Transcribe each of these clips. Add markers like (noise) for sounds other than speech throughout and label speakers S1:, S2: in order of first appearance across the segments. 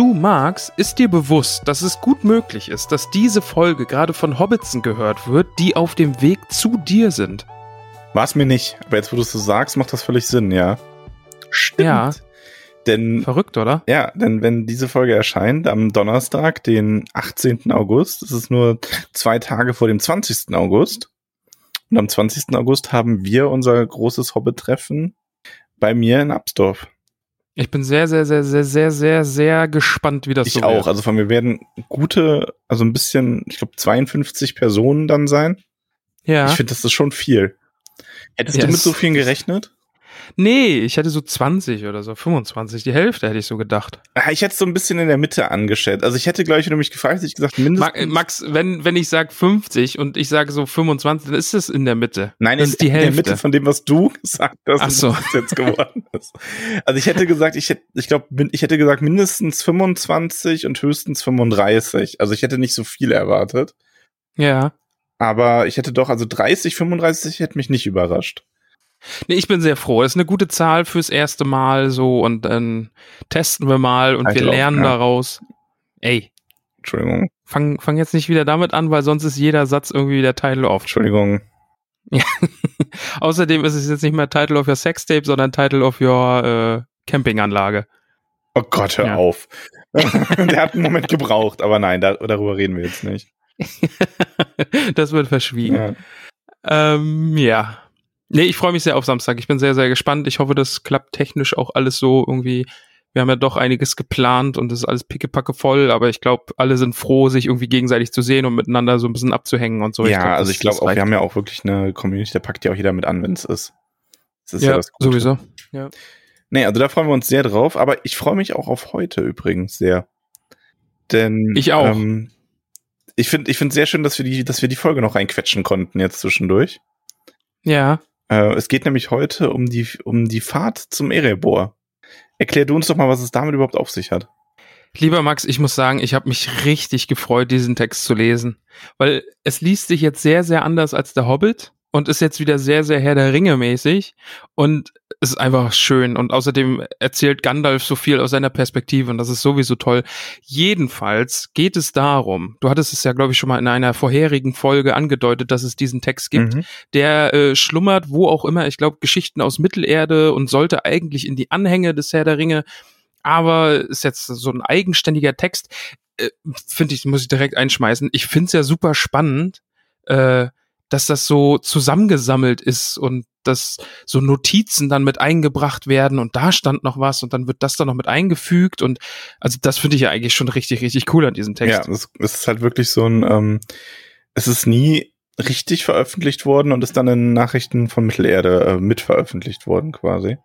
S1: Du, Max, ist dir bewusst, dass es gut möglich ist, dass diese Folge gerade von Hobbitsen gehört wird, die auf dem Weg zu dir sind?
S2: War es mir nicht, aber jetzt, wo du es so sagst, macht das völlig Sinn, ja. Stimmt.
S1: Ja.
S2: Denn,
S1: Verrückt, oder?
S2: ja, denn wenn diese Folge erscheint am Donnerstag, den 18. August, das ist nur zwei Tage vor dem 20. August. Und am 20. August haben wir unser großes Hobbit-Treffen bei mir in Absdorf.
S1: Ich bin sehr, sehr, sehr, sehr, sehr, sehr, sehr gespannt, wie das
S2: Ich
S1: so
S2: auch.
S1: wird.
S2: Also von mir werden gute, also ein bisschen, ich glaube 52 Personen dann sein.
S1: ja.
S2: Ich finde, das ist schon viel. Hättest
S1: Ja,
S2: du mit so vielen gerechnet?
S1: Nee, ich hätte so 20 oder so, 25, die Hälfte hätte ich so gedacht.
S2: Ah, Ich hätte es so ein bisschen in der Mitte angeschätzt. Also ich hätte gleich, wenn du mich gefragt hätte ich gesagt, mindestens.
S1: Ma Max, wenn, wenn ich sage 50 und ich sage so 25, dann ist es in der Mitte.
S2: Nein,
S1: das ist die
S2: in der
S1: Hälfte.
S2: Mitte von dem, was du (laughs) gesagt hast,
S1: Ach so.
S2: was jetzt geworden ist. Also ich hätte gesagt, ich hätte, ich glaube, ich hätte gesagt mindestens 25 und höchstens 35. Also ich hätte nicht so viel erwartet.
S1: ja.
S2: Aber ich hätte doch, also 30, 35 hätte mich nicht überrascht.
S1: Nee, ich bin sehr froh. Das ist eine gute Zahl fürs erste Mal so und dann testen wir mal und
S2: Ich
S1: wir lernen
S2: ja.
S1: daraus. Ey,
S2: Entschuldigung,
S1: fang, fang jetzt nicht wieder damit an, weil sonst ist jeder Satz irgendwie der Title of.
S2: Entschuldigung. (laughs)
S1: Außerdem ist es jetzt nicht mehr Title of your Sextape, sondern Title of your äh, Campinganlage.
S2: Oh Gott, hör
S1: Ja.
S2: auf. (laughs) Der hat einen Moment gebraucht, aber nein, da, darüber reden wir jetzt nicht. (laughs)
S1: das wird verschwiegen.
S2: Ja.
S1: Ähm, ja. Nee, ich freue mich sehr auf Samstag. Ich bin sehr, sehr gespannt. Ich hoffe, das klappt technisch auch alles so irgendwie. Wir haben ja doch einiges geplant und es ist alles pickepacke voll, aber ich glaube, alle sind froh, sich irgendwie gegenseitig zu sehen und miteinander so ein bisschen abzuhängen und so.
S2: ja,
S1: glaub,
S2: also ich glaube auch, wir haben ja auch wirklich eine Community, da packt ja auch jeder mit an, wenn es ist. Das ist ja,
S1: ja,
S2: das Gute.
S1: sowieso.
S2: Nee, also da freuen wir uns sehr drauf, aber ich freue mich auch auf heute übrigens sehr. Denn
S1: Ich auch.
S2: Ähm, ich finde ich finde sehr schön, dass wir die dass wir die Folge noch reinquetschen konnten jetzt zwischendurch.
S1: Ja.
S2: Äh, es geht nämlich heute um die um die Fahrt zum Erebor. Erklär du uns doch mal, was es damit überhaupt auf sich hat.
S1: Lieber Max, ich muss sagen, ich habe mich richtig gefreut, diesen Text zu lesen, weil es liest sich jetzt sehr, sehr anders als der Hobbit und ist jetzt wieder sehr, sehr Herr der Ringe mäßig und es ist einfach schön und außerdem erzählt Gandalf so viel aus seiner Perspektive und das ist sowieso toll. Jedenfalls geht es darum, du hattest es ja, glaube ich, schon mal in einer vorherigen Folge angedeutet, dass es diesen Text gibt,
S2: Mhm.
S1: der äh, schlummert, wo auch immer, ich glaube, Geschichten aus Mittelerde und sollte eigentlich in die Anhänge des Herr der Ringe, aber ist jetzt so ein eigenständiger Text. Äh, finde ich, muss ich direkt einschmeißen. Ich finde es ja super spannend, äh, dass das so zusammengesammelt ist und dass so Notizen dann mit eingebracht werden und da stand noch was und dann wird das dann noch mit eingefügt und also das finde ich ja eigentlich schon richtig, richtig cool an diesem Text.
S2: Ja, es, es ist halt wirklich so ein ähm, es ist nie richtig veröffentlicht worden und ist dann in Nachrichten von Mittelerde äh, mitveröffentlicht worden quasi.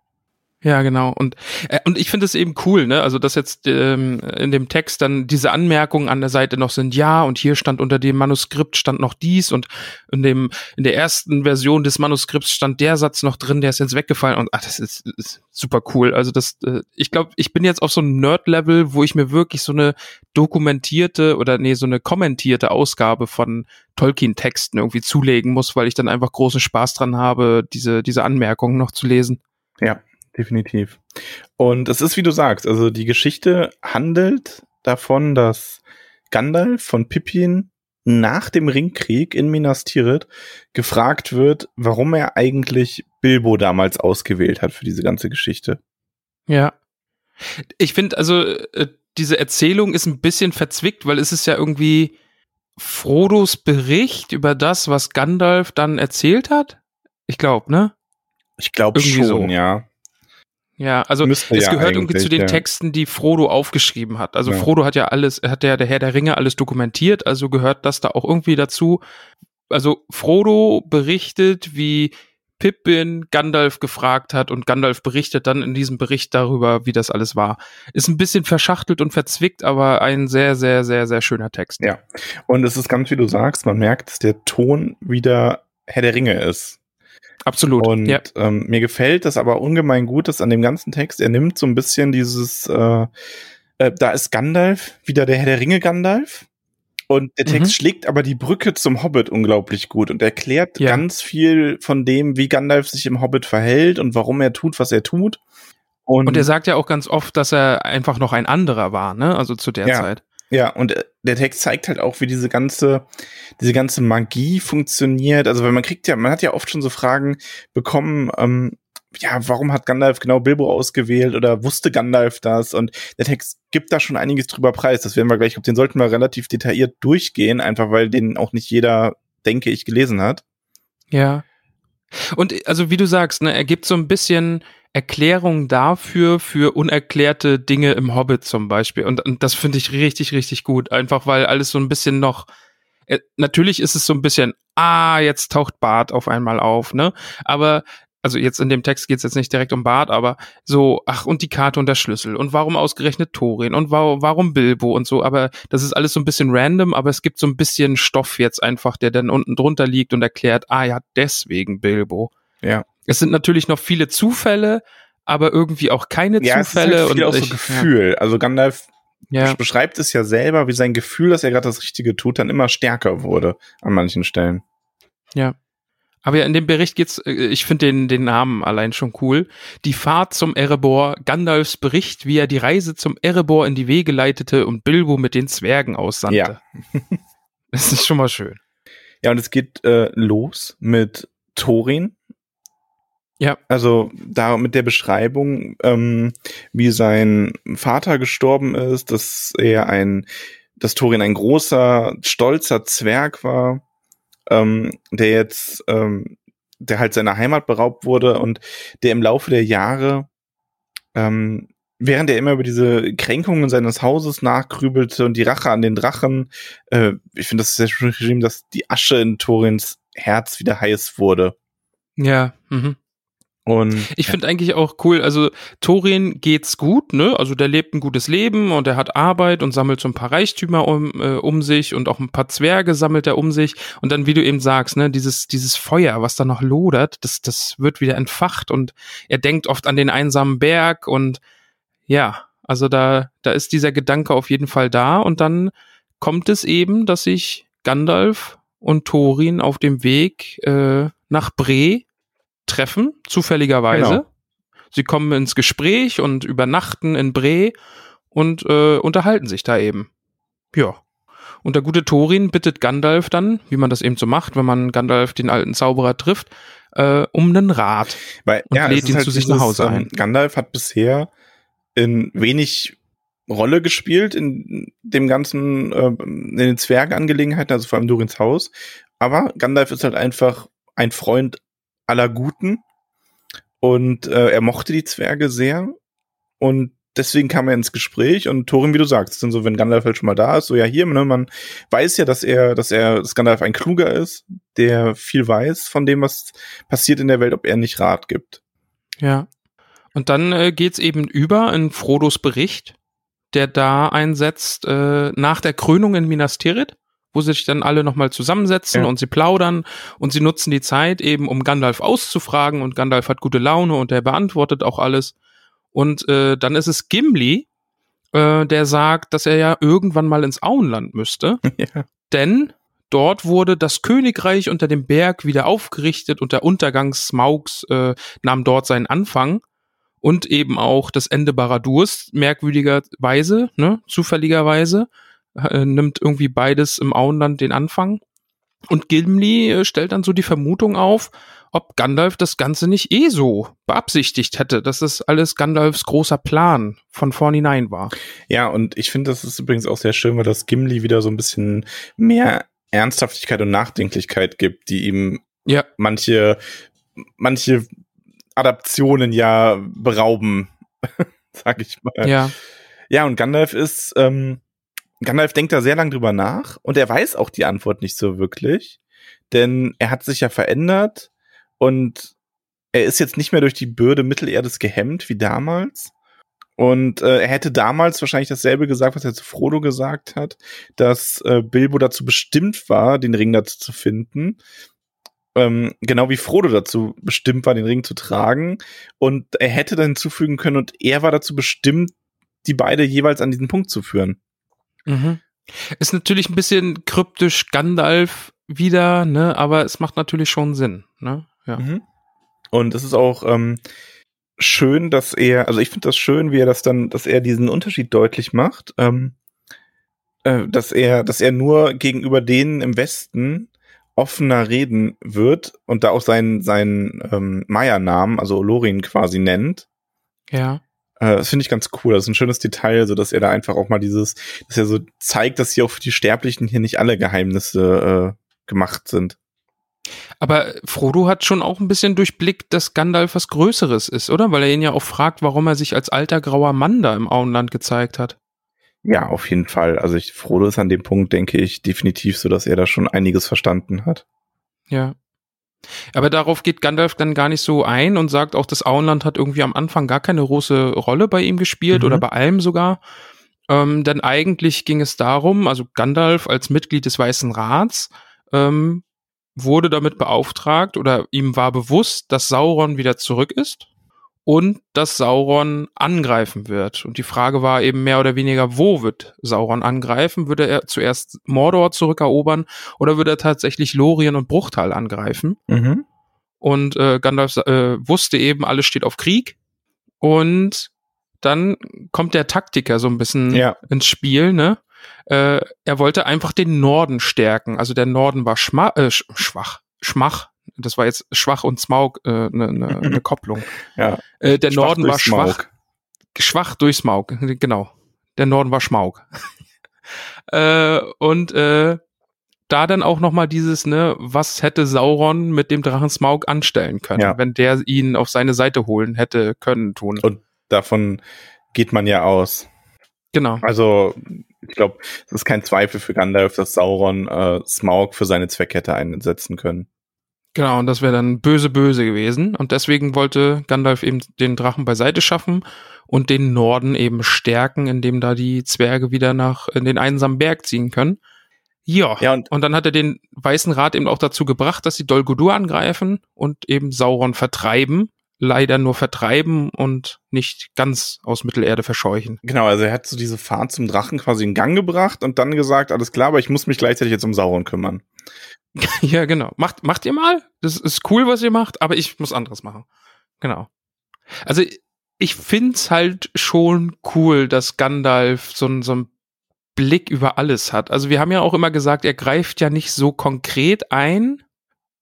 S1: Ja, genau. Und, äh, und ich finde es eben cool, ne? Also, dass jetzt ähm, in dem Text dann diese Anmerkungen an der Seite noch sind, ja, und hier stand unter dem Manuskript stand noch dies und in dem, in der ersten Version des Manuskripts stand der Satz noch drin, der ist jetzt weggefallen und ach, das ist, ist super cool. Also das, äh, ich glaube, ich bin jetzt auf so einem Nerd-Level, wo ich mir wirklich so eine dokumentierte oder nee, so eine kommentierte Ausgabe von Tolkien-Texten irgendwie zulegen muss, weil ich dann einfach großen Spaß dran habe, diese, diese Anmerkungen noch zu lesen.
S2: Ja, definitiv. Und es ist, wie du sagst, also die Geschichte handelt davon, dass Gandalf von Pippin nach dem Ringkrieg in Minas Tirith gefragt wird, warum er eigentlich Bilbo damals ausgewählt hat für diese ganze Geschichte.
S1: Ja. Ich finde, also, äh, diese Erzählung ist ein bisschen verzwickt, weil es ist ja irgendwie Frodos Bericht über das, was Gandalf dann erzählt hat. Ich glaube, ne?
S2: Ich glaube schon,
S1: so.
S2: ja.
S1: Ja, also
S2: Müsste
S1: es
S2: ja
S1: gehört irgendwie zu den
S2: ja.
S1: Texten, die Frodo aufgeschrieben hat. Also
S2: Ja.
S1: Frodo hat ja alles, hat ja der Herr der Ringe alles dokumentiert, also gehört das da auch irgendwie dazu. Also Frodo berichtet, wie Pippin Gandalf gefragt hat und Gandalf berichtet dann in diesem Bericht darüber, wie das alles war. Ist ein bisschen verschachtelt und verzwickt, aber ein sehr, sehr, sehr, sehr schöner Text.
S2: Ja. Und es ist ganz wie du sagst, man merkt, dass der Ton wieder Herr der Ringe ist.
S1: Absolut.
S2: Und
S1: ja.
S2: ähm, mir gefällt das aber ungemein gut, dass an dem ganzen Text, er nimmt so ein bisschen dieses, äh, äh, da ist Gandalf, wieder der Herr der Ringe Gandalf. Und der Text
S1: Mhm.
S2: schlägt aber die Brücke zum Hobbit unglaublich gut und erklärt
S1: Ja.
S2: ganz viel von dem, wie Gandalf sich im Hobbit verhält und warum er tut, was er tut. Und,
S1: Und er sagt ja auch ganz oft, dass er einfach noch ein anderer war, ne? Also zu der
S2: Ja.
S1: Zeit.
S2: Ja, und äh, der Text zeigt halt auch, wie diese ganze, diese ganze Magie funktioniert. Also, weil man kriegt ja, man hat ja oft schon so Fragen bekommen, ähm, ja, warum hat Gandalf genau Bilbo ausgewählt oder wusste Gandalf das? Und der Text gibt da schon einiges drüber preis. Das werden wir gleich, ich den sollten wir relativ detailliert durchgehen, einfach weil den auch nicht jeder, denke ich, gelesen hat.
S1: Ja. Und also wie du sagst, ne, er gibt so ein bisschen Erklärung dafür, für unerklärte Dinge im Hobbit zum Beispiel. Und, und das finde ich richtig, richtig gut. Einfach weil alles so ein bisschen noch. Äh, natürlich ist es so ein bisschen, ah, jetzt taucht Bart auf einmal auf, ne? Aber also jetzt in dem Text geht es jetzt nicht direkt um Bart, aber so, ach, und die Karte und der Schlüssel und warum ausgerechnet Thorin und wa warum Bilbo und so, aber das ist alles so ein bisschen random, aber es gibt so ein bisschen Stoff jetzt einfach, der dann unten drunter liegt und erklärt, ah ja, deswegen Bilbo.
S2: Ja.
S1: Es sind natürlich noch viele Zufälle, aber irgendwie auch keine
S2: Ja, es ist
S1: Zufälle.
S2: halt viel
S1: und
S2: auch so
S1: ich-
S2: Gefühl. Also Gandalf
S1: Ja, ja.
S2: beschreibt es ja selber, wie sein Gefühl, dass er gerade das Richtige tut, dann immer stärker wurde an manchen Stellen.
S1: Ja. Aber ja, in dem Bericht geht's, äh, ich finde den, den Namen allein schon cool. Die Fahrt zum Erebor, Gandalfs Bericht, wie er die Reise zum Erebor in die Wege leitete und Bilbo mit den Zwergen aussandte.
S2: Ja. (laughs)
S1: Das ist schon mal schön.
S2: Ja, und es geht äh, los mit Thorin.
S1: Ja.
S2: Also da mit der Beschreibung, ähm, wie sein Vater gestorben ist, dass er ein, dass Thorin ein großer, stolzer Zwerg war, ähm, der jetzt, ähm, der halt seiner Heimat beraubt wurde und der im Laufe der Jahre, ähm, während er immer über diese Kränkungen seines Hauses nachgrübelte und die Rache an den Drachen, äh, ich finde das sehr schön geschrieben, dass die Asche in Torins Herz wieder heiß wurde.
S1: Ja, mhm.
S2: Und
S1: Ich finde eigentlich auch cool, also Thorin geht's gut, ne? Also der lebt ein gutes Leben und er hat Arbeit und sammelt so ein paar Reichtümer um, äh, um sich und auch ein paar Zwerge sammelt er um sich. Und dann, wie du eben sagst, ne, dieses, dieses Feuer, was da noch lodert, das, das wird wieder entfacht und er denkt oft an den einsamen Berg und ja, also da, da ist dieser Gedanke auf jeden Fall da und dann kommt es eben, dass sich Gandalf und Thorin auf dem Weg äh, nach Bre treffen, zufälligerweise.
S2: Genau.
S1: Sie kommen ins Gespräch und übernachten in Bre und äh, unterhalten sich da eben. Ja. Und der gute Thorin bittet Gandalf dann, wie man das eben so macht, wenn man Gandalf, den alten Zauberer, trifft, äh, um einen Rat.
S2: Weil,
S1: Und
S2: ja,
S1: lädt ihn
S2: halt
S1: zu sich nach Hause ein.
S2: Ähm, Gandalf hat bisher in wenig Rolle gespielt in dem ganzen, äh, in den Zwergangelegenheiten, also vor allem Durins Haus. Aber Gandalf ist halt einfach ein Freund aller Guten und äh, er mochte die Zwerge sehr und deswegen kam er ins Gespräch und Thorin, wie du sagst, dann so, wenn Gandalf halt schon mal da ist, so ja hier, ne, man weiß ja, dass er, dass er, dass Gandalf ein Kluger ist, der viel weiß von dem, was passiert in der Welt, ob er nicht Rat gibt.
S1: Ja. Und dann äh, geht's eben über in Frodos Bericht, der da einsetzt äh, nach der Krönung in Minas Tirith, wo sich dann alle nochmal zusammensetzen
S2: Ja.
S1: und sie plaudern und sie nutzen die Zeit eben, um Gandalf auszufragen und Gandalf hat gute Laune und er beantwortet auch alles. Und äh, dann ist es Gimli, äh, der sagt, dass er ja irgendwann mal ins Auenland müsste. (laughs)
S2: ja.
S1: Denn dort wurde das Königreich unter dem Berg wieder aufgerichtet und der Untergang Smaugs äh, nahm dort seinen Anfang. Und eben auch das Ende Baradurs, merkwürdigerweise, ne, zufälligerweise, äh, nimmt irgendwie beides im Auenland den Anfang. Und Gimli äh, stellt dann so die Vermutung auf, ob Gandalf das Ganze nicht eh so beabsichtigt hätte, dass das alles Gandalfs großer Plan von vornherein war.
S2: Ja, und ich finde, das ist übrigens auch sehr schön, weil das Gimli wieder so ein bisschen mehr Ernsthaftigkeit und Nachdenklichkeit gibt, die ihm
S1: Ja,
S2: manche, manche Adaptionen ja berauben. (laughs) sag ich mal.
S1: Ja.
S2: Ja, und Gandalf ist, ähm, Gandalf denkt da sehr lang drüber nach und er weiß auch die Antwort nicht so wirklich, denn er hat sich ja verändert und er ist jetzt nicht mehr durch die Bürde Mittelerdes gehemmt wie damals. Und äh, er hätte damals wahrscheinlich dasselbe gesagt, was er zu Frodo gesagt hat, dass äh, Bilbo dazu bestimmt war, den Ring dazu zu finden. Ähm, genau wie Frodo dazu bestimmt war, den Ring zu tragen. Und er hätte dann hinzufügen können, und er war dazu bestimmt, die beide jeweils an diesen Punkt zu führen.
S1: Mhm. Ist natürlich ein bisschen kryptisch Gandalf wieder, ne, aber es macht natürlich schon Sinn, ne? Ja.
S2: Mhm. Und es ist auch ähm, schön, dass er, also ich finde das schön, wie er das dann, dass er diesen Unterschied deutlich macht, ähm, äh, dass er, dass er nur gegenüber denen im Westen offener reden wird und da auch seinen seinen ähm, Maya-Namen, also Lorin quasi nennt.
S1: Ja.
S2: Äh, das finde ich ganz cool. Das ist ein schönes Detail, so dass er da einfach auch mal dieses, dass er so zeigt, dass hier auch für die Sterblichen hier nicht alle Geheimnisse äh, gemacht sind.
S1: Aber Frodo hat schon auch ein bisschen durchblickt, dass Gandalf was Größeres ist, oder? Weil er ihn ja auch fragt, warum er sich als alter grauer Mann da im Auenland gezeigt hat.
S2: Ja, auf jeden Fall. Also ich, Frodo ist an dem Punkt, denke ich, definitiv so, dass er da schon einiges verstanden hat.
S1: Ja. Aber darauf geht Gandalf dann gar nicht so ein und sagt auch, das Auenland hat irgendwie am Anfang gar keine große Rolle bei ihm gespielt
S2: Mhm.
S1: oder bei allem sogar. Ähm, denn eigentlich ging es darum, also Gandalf als Mitglied des Weißen Rats ähm, wurde damit beauftragt oder ihm war bewusst, dass Sauron wieder zurück ist und dass Sauron angreifen wird. Und die Frage war eben mehr oder weniger, wo wird Sauron angreifen? Würde er zuerst Mordor zurückerobern oder würde er tatsächlich Lorien und Bruchtal angreifen?
S2: Mhm.
S1: Und äh, Gandalf äh, wusste eben, alles steht auf Krieg. Und dann kommt der Taktiker so ein bisschen
S2: Ja.
S1: ins Spiel, ne? Äh, er wollte einfach den Norden stärken. Also der Norden war schma äh, sch schwach, schmach. Das war jetzt schwach und Smaug eine äh, ne, ne, (laughs) ne Kopplung.
S2: Ja.
S1: Äh, der
S2: Schwach
S1: Norden war schwach,
S2: Smaug.
S1: schwach durch Smaug, genau. Der Norden war Schmaug. (laughs) äh, und äh, da dann auch noch mal dieses, ne, was hätte Sauron mit dem Drachen Smaug anstellen können,
S2: Ja.
S1: wenn der ihn auf seine Seite holen hätte können tun.
S2: Und davon geht man ja aus.
S1: genau.
S2: Also, ich glaube, es ist kein Zweifel für Gandalf, dass Sauron äh, Smaug für seine Zwecke hätte einsetzen können.
S1: Genau, und das wäre dann böse, böse gewesen. Und deswegen wollte Gandalf eben den Drachen beiseite schaffen und den Norden eben stärken, indem da die Zwerge wieder nach in den einsamen Berg ziehen können. Ja,
S2: Ja, und
S1: und dann hat er den Weißen Rat eben auch dazu gebracht, dass sie Dol Guldur angreifen und eben Sauron vertreiben. Leider nur vertreiben und nicht ganz aus Mittelerde verscheuchen.
S2: genau, also er hat so diese Fahrt zum Drachen quasi in Gang gebracht und dann gesagt, alles klar, aber ich muss mich gleichzeitig jetzt um Sauron kümmern. (laughs)
S1: ja, genau. Macht, macht ihr mal. Das ist cool, was ihr macht, aber ich muss anderes machen. Genau. Also ich find's halt schon cool, dass Gandalf so, ein- so einen Blick über alles hat. Also wir haben ja auch immer gesagt, er greift ja nicht so konkret ein,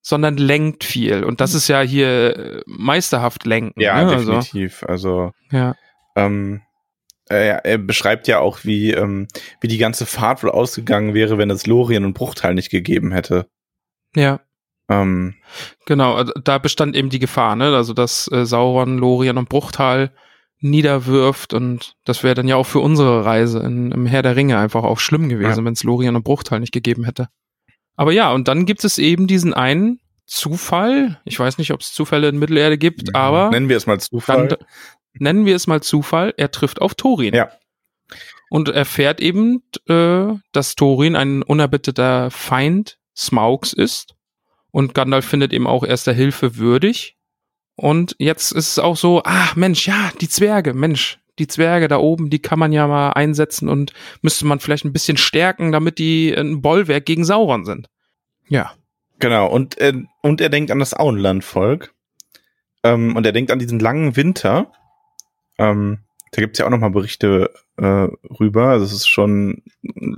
S1: sondern lenkt viel. Und das ist ja hier äh, meisterhaft lenken.
S2: Ja,
S1: ne? also,
S2: definitiv. Also,
S1: ja.
S2: ähm, er, er beschreibt ja auch, wie, ähm, wie die ganze Fahrt wohl ausgegangen wäre, wenn es Lorien und Bruchteil nicht gegeben hätte.
S1: Ja.
S2: Ähm,
S1: Genau, äh, da bestand eben die Gefahr, ne? Also dass äh, Sauron, Lorien und Bruchtal niederwirft und das wäre dann ja auch für unsere Reise in, im Herr der Ringe einfach auch schlimm gewesen,
S2: Ja.
S1: wenn es Lorien und Bruchtal nicht gegeben hätte. Aber ja, und dann gibt es eben diesen einen Zufall. Ich weiß nicht, ob es Zufälle in Mittelerde gibt, aber
S2: nennen wir es mal Zufall.
S1: dann, nennen wir es mal Zufall. Er trifft auf Thorin.
S2: Ja.
S1: Und erfährt eben, äh, dass Thorin ein unerbitteter Feind Smaugs ist. Und Gandalf findet eben auch erster Hilfe würdig. Und jetzt ist es auch so, ah, Mensch, ja, die Zwerge, Mensch, die Zwerge da oben, die kann man ja mal einsetzen und müsste man vielleicht ein bisschen stärken, damit die ein Bollwerk gegen Sauron sind. Ja.
S2: Genau, und, äh, und er denkt an das Auenlandvolk. Ähm, und er denkt an diesen langen Winter. Ähm, da gibt's ja auch nochmal Berichte äh, rüber. Also es ist schon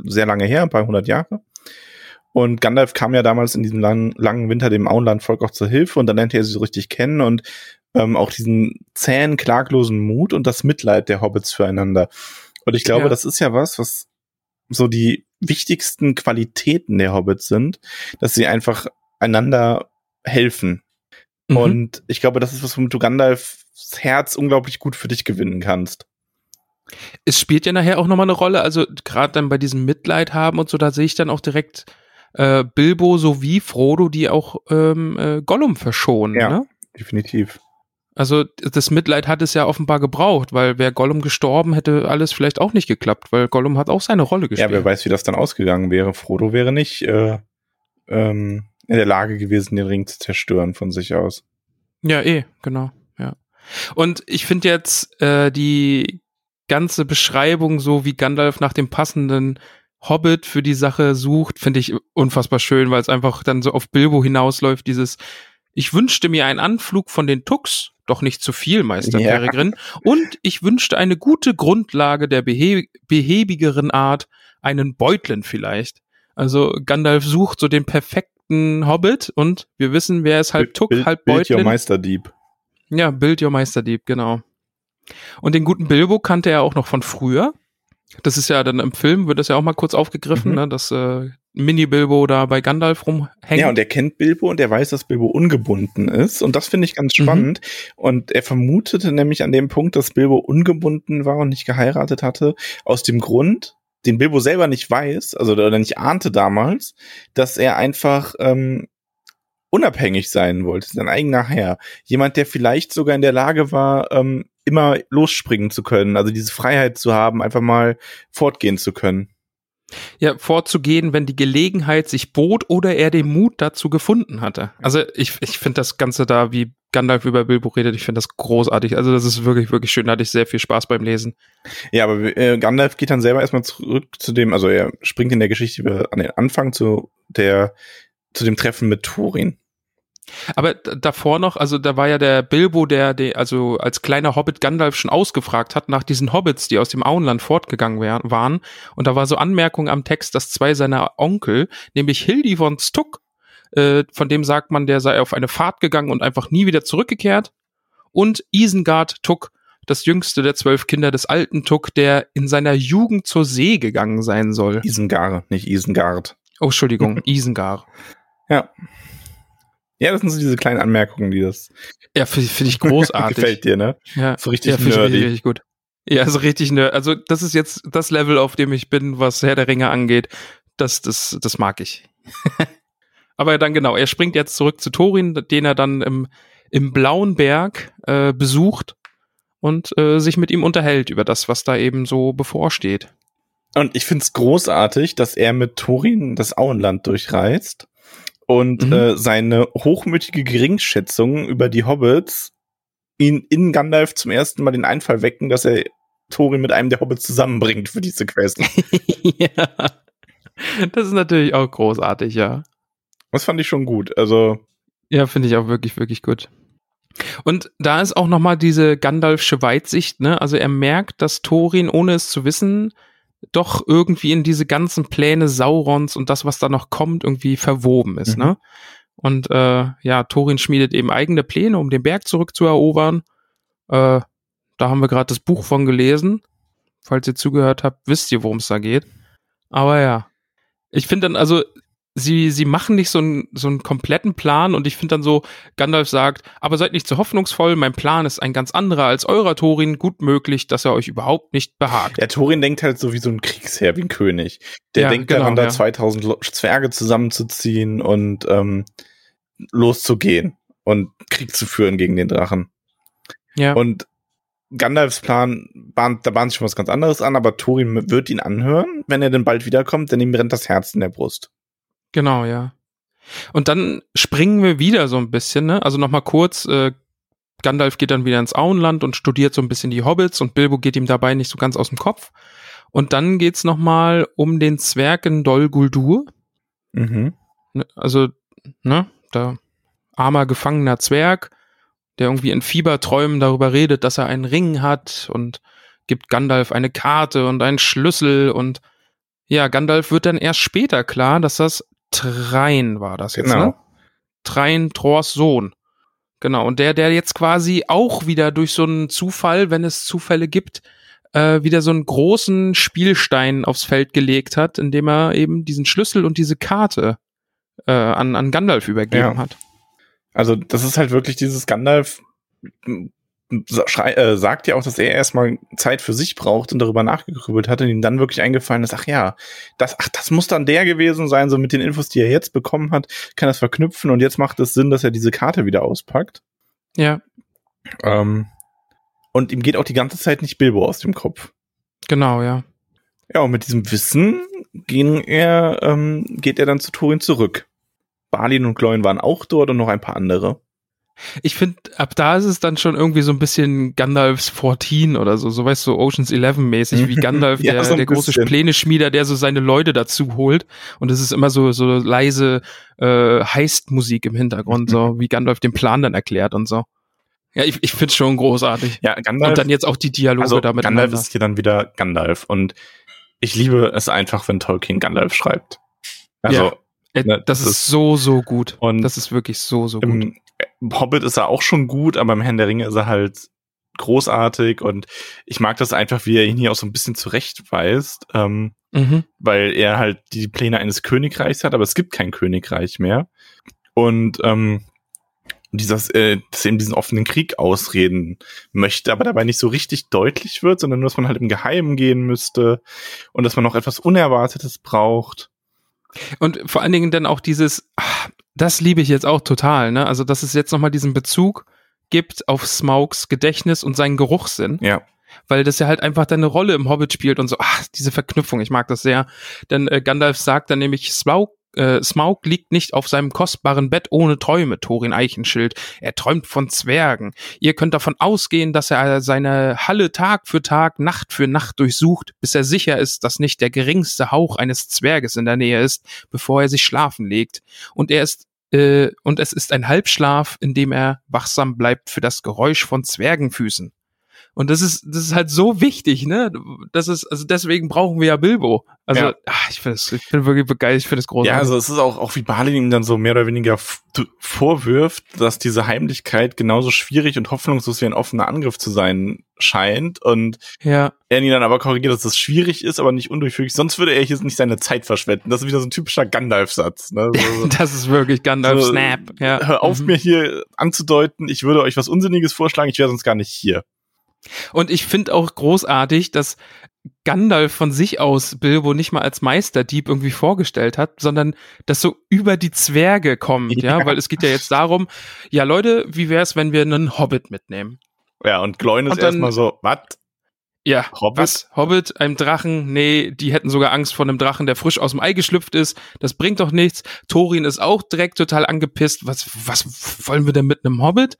S2: sehr lange her, ein paar hundert Jahre. Und Gandalf kam ja damals in diesem langen, langen Winter dem Auenlandvolk auch zur Hilfe und dann lernte er sie so richtig kennen und ähm, auch diesen zähen, klaglosen Mut und das Mitleid der Hobbits füreinander. Und ich glaube,
S1: Ja.
S2: das ist ja was, was so die wichtigsten Qualitäten der Hobbits sind, dass sie einfach einander helfen.
S1: Mhm.
S2: Und ich glaube, das ist was, womit du Gandalfs Herz unglaublich gut für dich gewinnen kannst.
S1: es spielt ja nachher auch nochmal eine Rolle, also gerade dann bei diesem Mitleid haben und so, da sehe ich dann auch direkt äh, Bilbo sowie Frodo, die auch ähm, äh, Gollum verschonen.
S2: Ja.
S1: Ne?
S2: Definitiv.
S1: Also das Mitleid hat es ja offenbar gebraucht, weil wäre Gollum gestorben, hätte alles vielleicht auch nicht geklappt, weil Gollum hat auch seine Rolle gespielt.
S2: Ja, wer weiß, wie das dann ausgegangen wäre. Frodo wäre nicht äh, ähm, in der Lage gewesen, den Ring zu zerstören von sich aus.
S1: Ja, eh, genau, ja. Und ich finde jetzt äh, die ganze Beschreibung, so wie Gandalf nach dem passenden Hobbit für die Sache sucht, finde ich unfassbar schön, weil es einfach dann so auf Bilbo hinausläuft, dieses ich wünschte mir einen Anflug von den Tux, doch nicht zu viel, Meister
S2: Ja.
S1: Peregrin, (laughs) und ich wünschte eine gute Grundlage der behe behäbigeren Art, einen Beutlen vielleicht. Also Gandalf sucht so den perfekten Hobbit und wir wissen, wer ist halb Tuck,
S2: Bild,
S1: halb
S2: Bild your. Meisterdieb.
S1: Ja, Build Your Meisterdieb, genau. Und den guten Bilbo kannte er auch noch von früher. Das ist ja dann im Film, wird das ja auch mal kurz aufgegriffen,
S2: Mhm.
S1: ne, dass äh, Mini-Bilbo da bei Gandalf rumhängt.
S2: Ja, und er kennt Bilbo und er weiß, dass Bilbo ungebunden ist. Und das finde ich ganz
S1: Mhm.
S2: spannend. Und er vermutete nämlich an dem Punkt, dass Bilbo ungebunden war und nicht geheiratet hatte, aus dem Grund, den Bilbo selber nicht weiß, also oder nicht ahnte damals, dass er einfach ähm, unabhängig sein wollte, sein eigener Herr. Jemand, der vielleicht sogar in der Lage war, ähm, immer losspringen zu können, also diese Freiheit zu haben, einfach mal fortgehen zu können.
S1: ja, vorzugehen, wenn die Gelegenheit sich bot oder er den Mut dazu gefunden hatte. Also ich, ich finde das Ganze da, wie Gandalf über Bilbo redet, ich finde das großartig. Also das ist wirklich, wirklich schön. Da hatte ich sehr viel Spaß beim Lesen.
S2: Ja, aber äh, Gandalf geht dann selber erstmal zurück zu dem, also er springt in der Geschichte wieder an den Anfang zu der, zu dem Treffen mit Thorin.
S1: Aber davor noch, also da war ja der Bilbo, der, der also als kleiner Hobbit Gandalf schon ausgefragt hat nach diesen Hobbits, die aus dem Auenland fortgegangen wär, waren. Und da war so Anmerkung am Text, dass zwei seiner Onkel, nämlich Hildi von Stuck, äh, von dem sagt man, der sei auf eine Fahrt gegangen und einfach nie wieder zurückgekehrt. Und Isengard Tuck, das jüngste der zwölf Kinder des alten Tuck, der in seiner Jugend zur See gegangen sein soll.
S2: Isengar, nicht Isengard.
S1: Oh, Entschuldigung, (laughs) Isengar.
S2: Ja. Ja, das sind so diese kleinen Anmerkungen, die das
S1: Ja, finde find ich großartig. (laughs)
S2: gefällt dir, ne?
S1: Ja,
S2: So richtig
S1: ja, finde ich
S2: nerdy.
S1: richtig, richtig gut. Ja, also richtig nerd. Also das ist jetzt das Level, auf dem ich bin, was Herr der Ringe angeht. Das, das, das mag ich. (laughs) Aber dann genau, er springt jetzt zurück zu Thorin, den er dann im, im Blauen Berg äh, besucht und äh, sich mit ihm unterhält über das, was da eben so bevorsteht.
S2: Und ich find's großartig, dass er mit Thorin das Auenland durchreist und
S1: Mhm.
S2: äh, seine hochmütige Geringschätzung über die Hobbits ihn in Gandalf zum ersten Mal den Einfall wecken, dass er Thorin mit einem der Hobbits zusammenbringt für diese Quest. (laughs)
S1: ja. Das ist natürlich auch großartig, ja.
S2: Das fand ich schon gut. Also,
S1: Ja, finde ich auch wirklich, wirklich gut. Und da ist auch nochmal diese Gandalfsche Weitsicht, ne? Also er merkt, dass Thorin, ohne es zu wissen, doch irgendwie in diese ganzen Pläne Saurons und das, was da noch kommt, irgendwie verwoben ist,
S2: Mhm.
S1: ne? Und äh, ja, Thorin schmiedet eben eigene Pläne, um den Berg zurückzuerobern. Äh, da haben wir gerade das Buch von gelesen. Falls ihr zugehört habt, wisst ihr, worum es da geht. Aber ja. Ich finde dann, also, sie, sie machen nicht so einen, so einen kompletten Plan und ich finde dann so, Gandalf sagt, aber seid nicht zu hoffnungsvoll, mein Plan ist ein ganz anderer als eurer Thorin, gut möglich, dass er euch überhaupt nicht behagt.
S2: ja, Thorin denkt halt so wie so ein Kriegsherr, wie ein König. Der
S1: Ja,
S2: denkt
S1: genau,
S2: daran, da
S1: ja.
S2: 2000 Lo- Zwerge zusammenzuziehen und ähm, loszugehen und Krieg zu führen gegen den Drachen.
S1: Ja,
S2: Und Gandalfs Plan, bahnt, da bahnt sich schon was ganz anderes an, aber Thorin wird ihn anhören, wenn er denn bald wiederkommt, denn ihm brennt das Herz in der Brust.
S1: Genau, ja. Und dann springen wir wieder so ein bisschen, ne? Also nochmal kurz, äh, Gandalf geht dann wieder ins Auenland und studiert so ein bisschen die Hobbits und Bilbo geht ihm dabei nicht so ganz aus dem Kopf. Und dann geht's nochmal um den Zwergen Dol Guldur.
S2: Mhm.
S1: Ne, also, ne, da armer gefangener Zwerg, der irgendwie in Fieberträumen darüber redet, dass er einen Ring hat und gibt Gandalf eine Karte und einen Schlüssel und ja, Gandalf wird dann erst später klar, dass das Trein war das jetzt,
S2: Genau.
S1: ne? Trein Thors Sohn. Genau, und der, der jetzt quasi auch wieder durch so einen Zufall, wenn es Zufälle gibt, äh, wieder so einen großen Spielstein aufs Feld gelegt hat, indem er eben diesen Schlüssel und diese Karte äh, an, an Gandalf übergeben
S2: Ja.
S1: hat.
S2: Also das ist halt wirklich dieses Gandalf sagt ja auch, dass er erstmal Zeit für sich braucht und darüber nachgegrübelt hat und ihm dann wirklich eingefallen ist, ach ja, das, ach, das muss dann der gewesen sein, so mit den Infos, die er jetzt bekommen hat, kann das verknüpfen und jetzt macht es Sinn, dass er diese Karte wieder auspackt.
S1: Ja,
S2: Ähm, und ihm geht auch die ganze Zeit nicht Bilbo aus dem Kopf.
S1: genau, ja.
S2: Ja, und mit diesem Wissen ging er, ähm, geht er dann zu Thorin zurück. Balin und Gloin waren auch dort und noch ein paar andere.
S1: Ich finde, ab da ist es dann schon irgendwie so ein bisschen Gandalfs 14 oder so, so weißt du, Oceans 11 mäßig, wie (laughs) Gandalf,
S2: Ja,
S1: der,
S2: so
S1: der große. Pläne-Schmieder, der so seine Leute dazu holt. Und es ist immer so, so leise äh, Heist-Musik im Hintergrund, so (laughs) wie Gandalf den Plan dann erklärt und so. Ja, ich, ich finde schon großartig.
S2: Ja, Gandalf.
S1: Und dann jetzt auch die Dialoge
S2: also
S1: damit.
S2: Gandalf ist hier dann wieder Gandalf und ich liebe es einfach, wenn Tolkien Gandalf schreibt. Also
S1: Ja. Äh,
S2: ne,
S1: das,
S2: das
S1: ist so, so gut.
S2: Und
S1: das ist wirklich so, so gut.
S2: im Hobbit ist er auch schon gut, aber im Herrn der Ringe ist er halt großartig und ich mag das einfach, wie er ihn hier auch so ein bisschen zurechtweist, ähm,
S1: Mhm.
S2: weil er halt die Pläne eines Königreichs hat, aber es gibt kein Königreich mehr. Und ähm, dieses, äh, dass er eben diesen offenen Krieg ausreden möchte, aber dabei nicht so richtig deutlich wird, sondern nur, dass man halt im Geheimen gehen müsste und dass man noch etwas Unerwartetes braucht.
S1: Und vor allen Dingen dann auch dieses, ah, das liebe ich jetzt auch total, ne? Also, dass es jetzt nochmal diesen Bezug gibt auf Smaugs Gedächtnis und seinen Geruchssinn,
S2: Ja.
S1: weil das ja halt einfach dann eine Rolle im Hobbit spielt und so, ach, diese Verknüpfung, ich mag das sehr. Denn äh, Gandalf sagt dann nämlich, Smaug, äh, Smaug liegt nicht auf seinem kostbaren Bett ohne Träume, Thorin Eichenschild. Er träumt von Zwergen. Ihr könnt davon ausgehen, dass er seine Halle Tag für Tag, Nacht für Nacht durchsucht, bis er sicher ist, dass nicht der geringste Hauch eines Zwerges in der Nähe ist, bevor er sich schlafen legt. Und er ist und es ist ein Halbschlaf, in dem er wachsam bleibt für das Geräusch von Zwergenfüßen. Und das ist, das ist halt so wichtig, ne? Das ist, also deswegen brauchen wir ja Bilbo. Also,
S2: Ja.
S1: ach, ich finde es, ich bin wirklich begeistert, ich finde es großartig.
S2: Ja, also es ist auch, auch wie Balin ihm dann so mehr oder weniger vorwirft, dass diese Heimlichkeit genauso schwierig und hoffnungslos wie ein offener Angriff zu sein scheint und
S1: ja.
S2: er ihn dann aber korrigiert, dass das schwierig ist, aber nicht undurchfüglich, sonst würde er hier nicht seine Zeit verschwenden. Das ist wieder so ein typischer Gandalf-Satz. Ne? So, (laughs)
S1: Das ist wirklich Gandalf
S2: So.
S1: Ja.
S2: Hör auf
S1: Mhm.
S2: mir hier anzudeuten, ich würde euch was Unsinniges vorschlagen, ich wäre sonst gar nicht hier.
S1: Und ich finde auch großartig, dass Gandalf von sich aus Bilbo nicht mal als Meisterdieb irgendwie vorgestellt hat, sondern das so über die Zwerge kommt, ja,
S2: Ja.
S1: weil es geht ja jetzt darum, ja Leute, wie wär's, wenn wir einen Hobbit mitnehmen?
S2: Ja, und Gloin ist erstmal so, was?
S1: Ja,
S2: Hobbit?
S1: was? Hobbit, einem Drachen? Nee, die hätten sogar Angst vor einem Drachen, der frisch aus dem Ei geschlüpft ist. Das bringt doch nichts. Thorin ist auch direkt total angepisst. Was, was wollen wir denn mit einem Hobbit?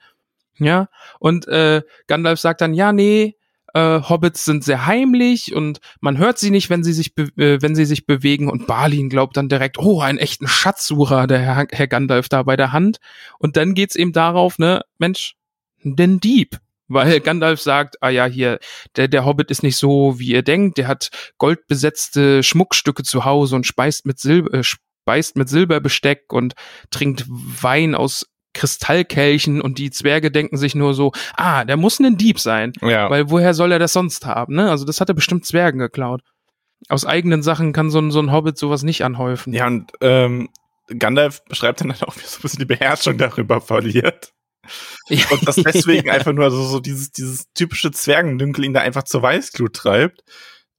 S1: Ja, und äh, Gandalf sagt dann, ja, nee, äh, Hobbits sind sehr heimlich und man hört sie nicht, wenn sie sich, äh, wenn sie sich bewegen. Und Balin glaubt dann direkt, oh, einen echten Schatzsucher, der Herr, Herr Gandalf da bei der Hand. Und dann geht's eben darauf, ne, Mensch, den Dieb. Weil Gandalf sagt, ah ja, hier, der, der Hobbit ist nicht so, wie ihr denkt. Der hat goldbesetzte Schmuckstücke zu Hause und speist mit, Silber, äh, speist mit Silberbesteck und trinkt Wein aus Kristallkelchen und die Zwerge denken sich nur so, ah, der muss ein Dieb sein.
S2: Ja.
S1: Weil woher soll er das sonst haben, ne? Also das hat er bestimmt Zwergen geklaut. Aus eigenen Sachen kann so ein, so ein Hobbit sowas nicht anhäufen.
S2: Ja, und ähm, Gandalf beschreibt dann halt auch, wie er so ein bisschen die Beherrschung darüber verliert. Und das deswegen (laughs) einfach nur so, so dieses, dieses typische Zwergendünkel ihn da einfach zur Weißglut treibt,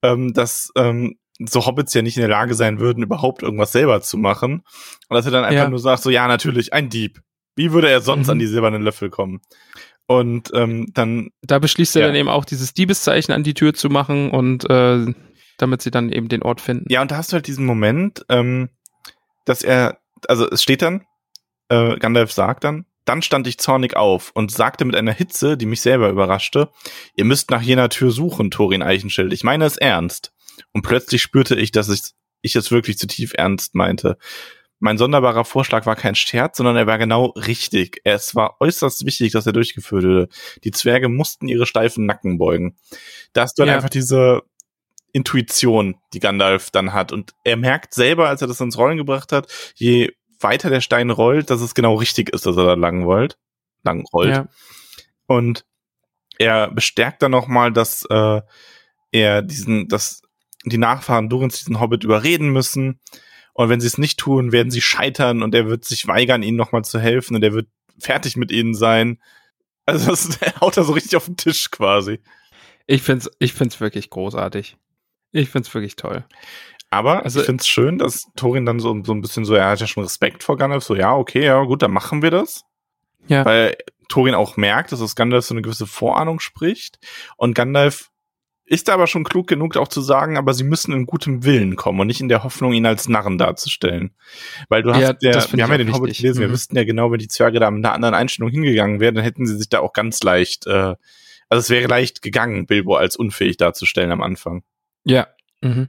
S2: ähm, dass ähm, so Hobbits ja nicht in der Lage sein würden, überhaupt irgendwas selber zu machen. Und dass er dann einfach
S1: Ja.
S2: nur sagt, so ja, natürlich, ein Dieb. Wie würde er sonst
S1: Mhm.
S2: an die silbernen Löffel kommen? Und ähm, dann,
S1: Da beschließt er
S2: Ja.
S1: dann eben auch, dieses Diebeszeichen an die Tür zu machen und äh, damit sie dann eben den Ort finden.
S2: ja, und da hast du halt diesen Moment, ähm, dass er, also es steht dann, äh, Gandalf sagt dann, dann stand ich zornig auf und sagte mit einer Hitze, die mich selber überraschte, ihr müsst nach jener Tür suchen, Thorin Eichenschild. Ich meine es ernst. Und plötzlich spürte ich, dass ich, ich es wirklich zu tief ernst meinte. Mein sonderbarer Vorschlag war kein Scherz, sondern er war genau richtig. Es war äußerst wichtig, dass er durchgeführt wurde. Die Zwerge mussten ihre steifen Nacken beugen. Da hast du dann
S1: Ja.
S2: einfach diese Intuition, die Gandalf dann hat. Und er merkt selber, als er das ins Rollen gebracht hat, je weiter der Stein rollt, dass es genau richtig ist, dass er da lang rollt. Lang rollt.
S1: Ja.
S2: Und er bestärkt dann nochmal, dass äh, er diesen, dass die Nachfahren Durins diesen Hobbit überreden müssen. Und wenn sie es nicht tun, werden sie scheitern und er wird sich weigern, ihnen nochmal zu helfen und er wird fertig mit ihnen sein. Also das (laughs) haut er so richtig auf den Tisch quasi.
S1: Ich find's, ich find's wirklich großartig. Ich find's wirklich toll.
S2: Aber
S1: Also-
S2: ich find's schön, dass Thorin dann so, so ein bisschen so, er hat ja schon Respekt vor Gandalf, so, ja, okay, ja, gut, dann machen wir das.
S1: Ja.
S2: Weil Thorin auch merkt, dass das Gandalf so eine gewisse Vorahnung spricht. Und Gandalf ist da aber schon klug genug, auch zu sagen, aber sie müssen in gutem Willen kommen und nicht in der Hoffnung, ihn als Narren darzustellen. Weil du hast
S1: Ja, find
S2: wir haben ja den Hobbit gelesen, wir
S1: Mhm.
S2: wüssten ja genau, wenn die Zwerge da mit einer anderen Einstellung hingegangen wären, dann hätten sie sich da auch ganz leicht, äh, also es wäre leicht gegangen, Bilbo als unfähig darzustellen am Anfang.
S1: Ja. Mhm.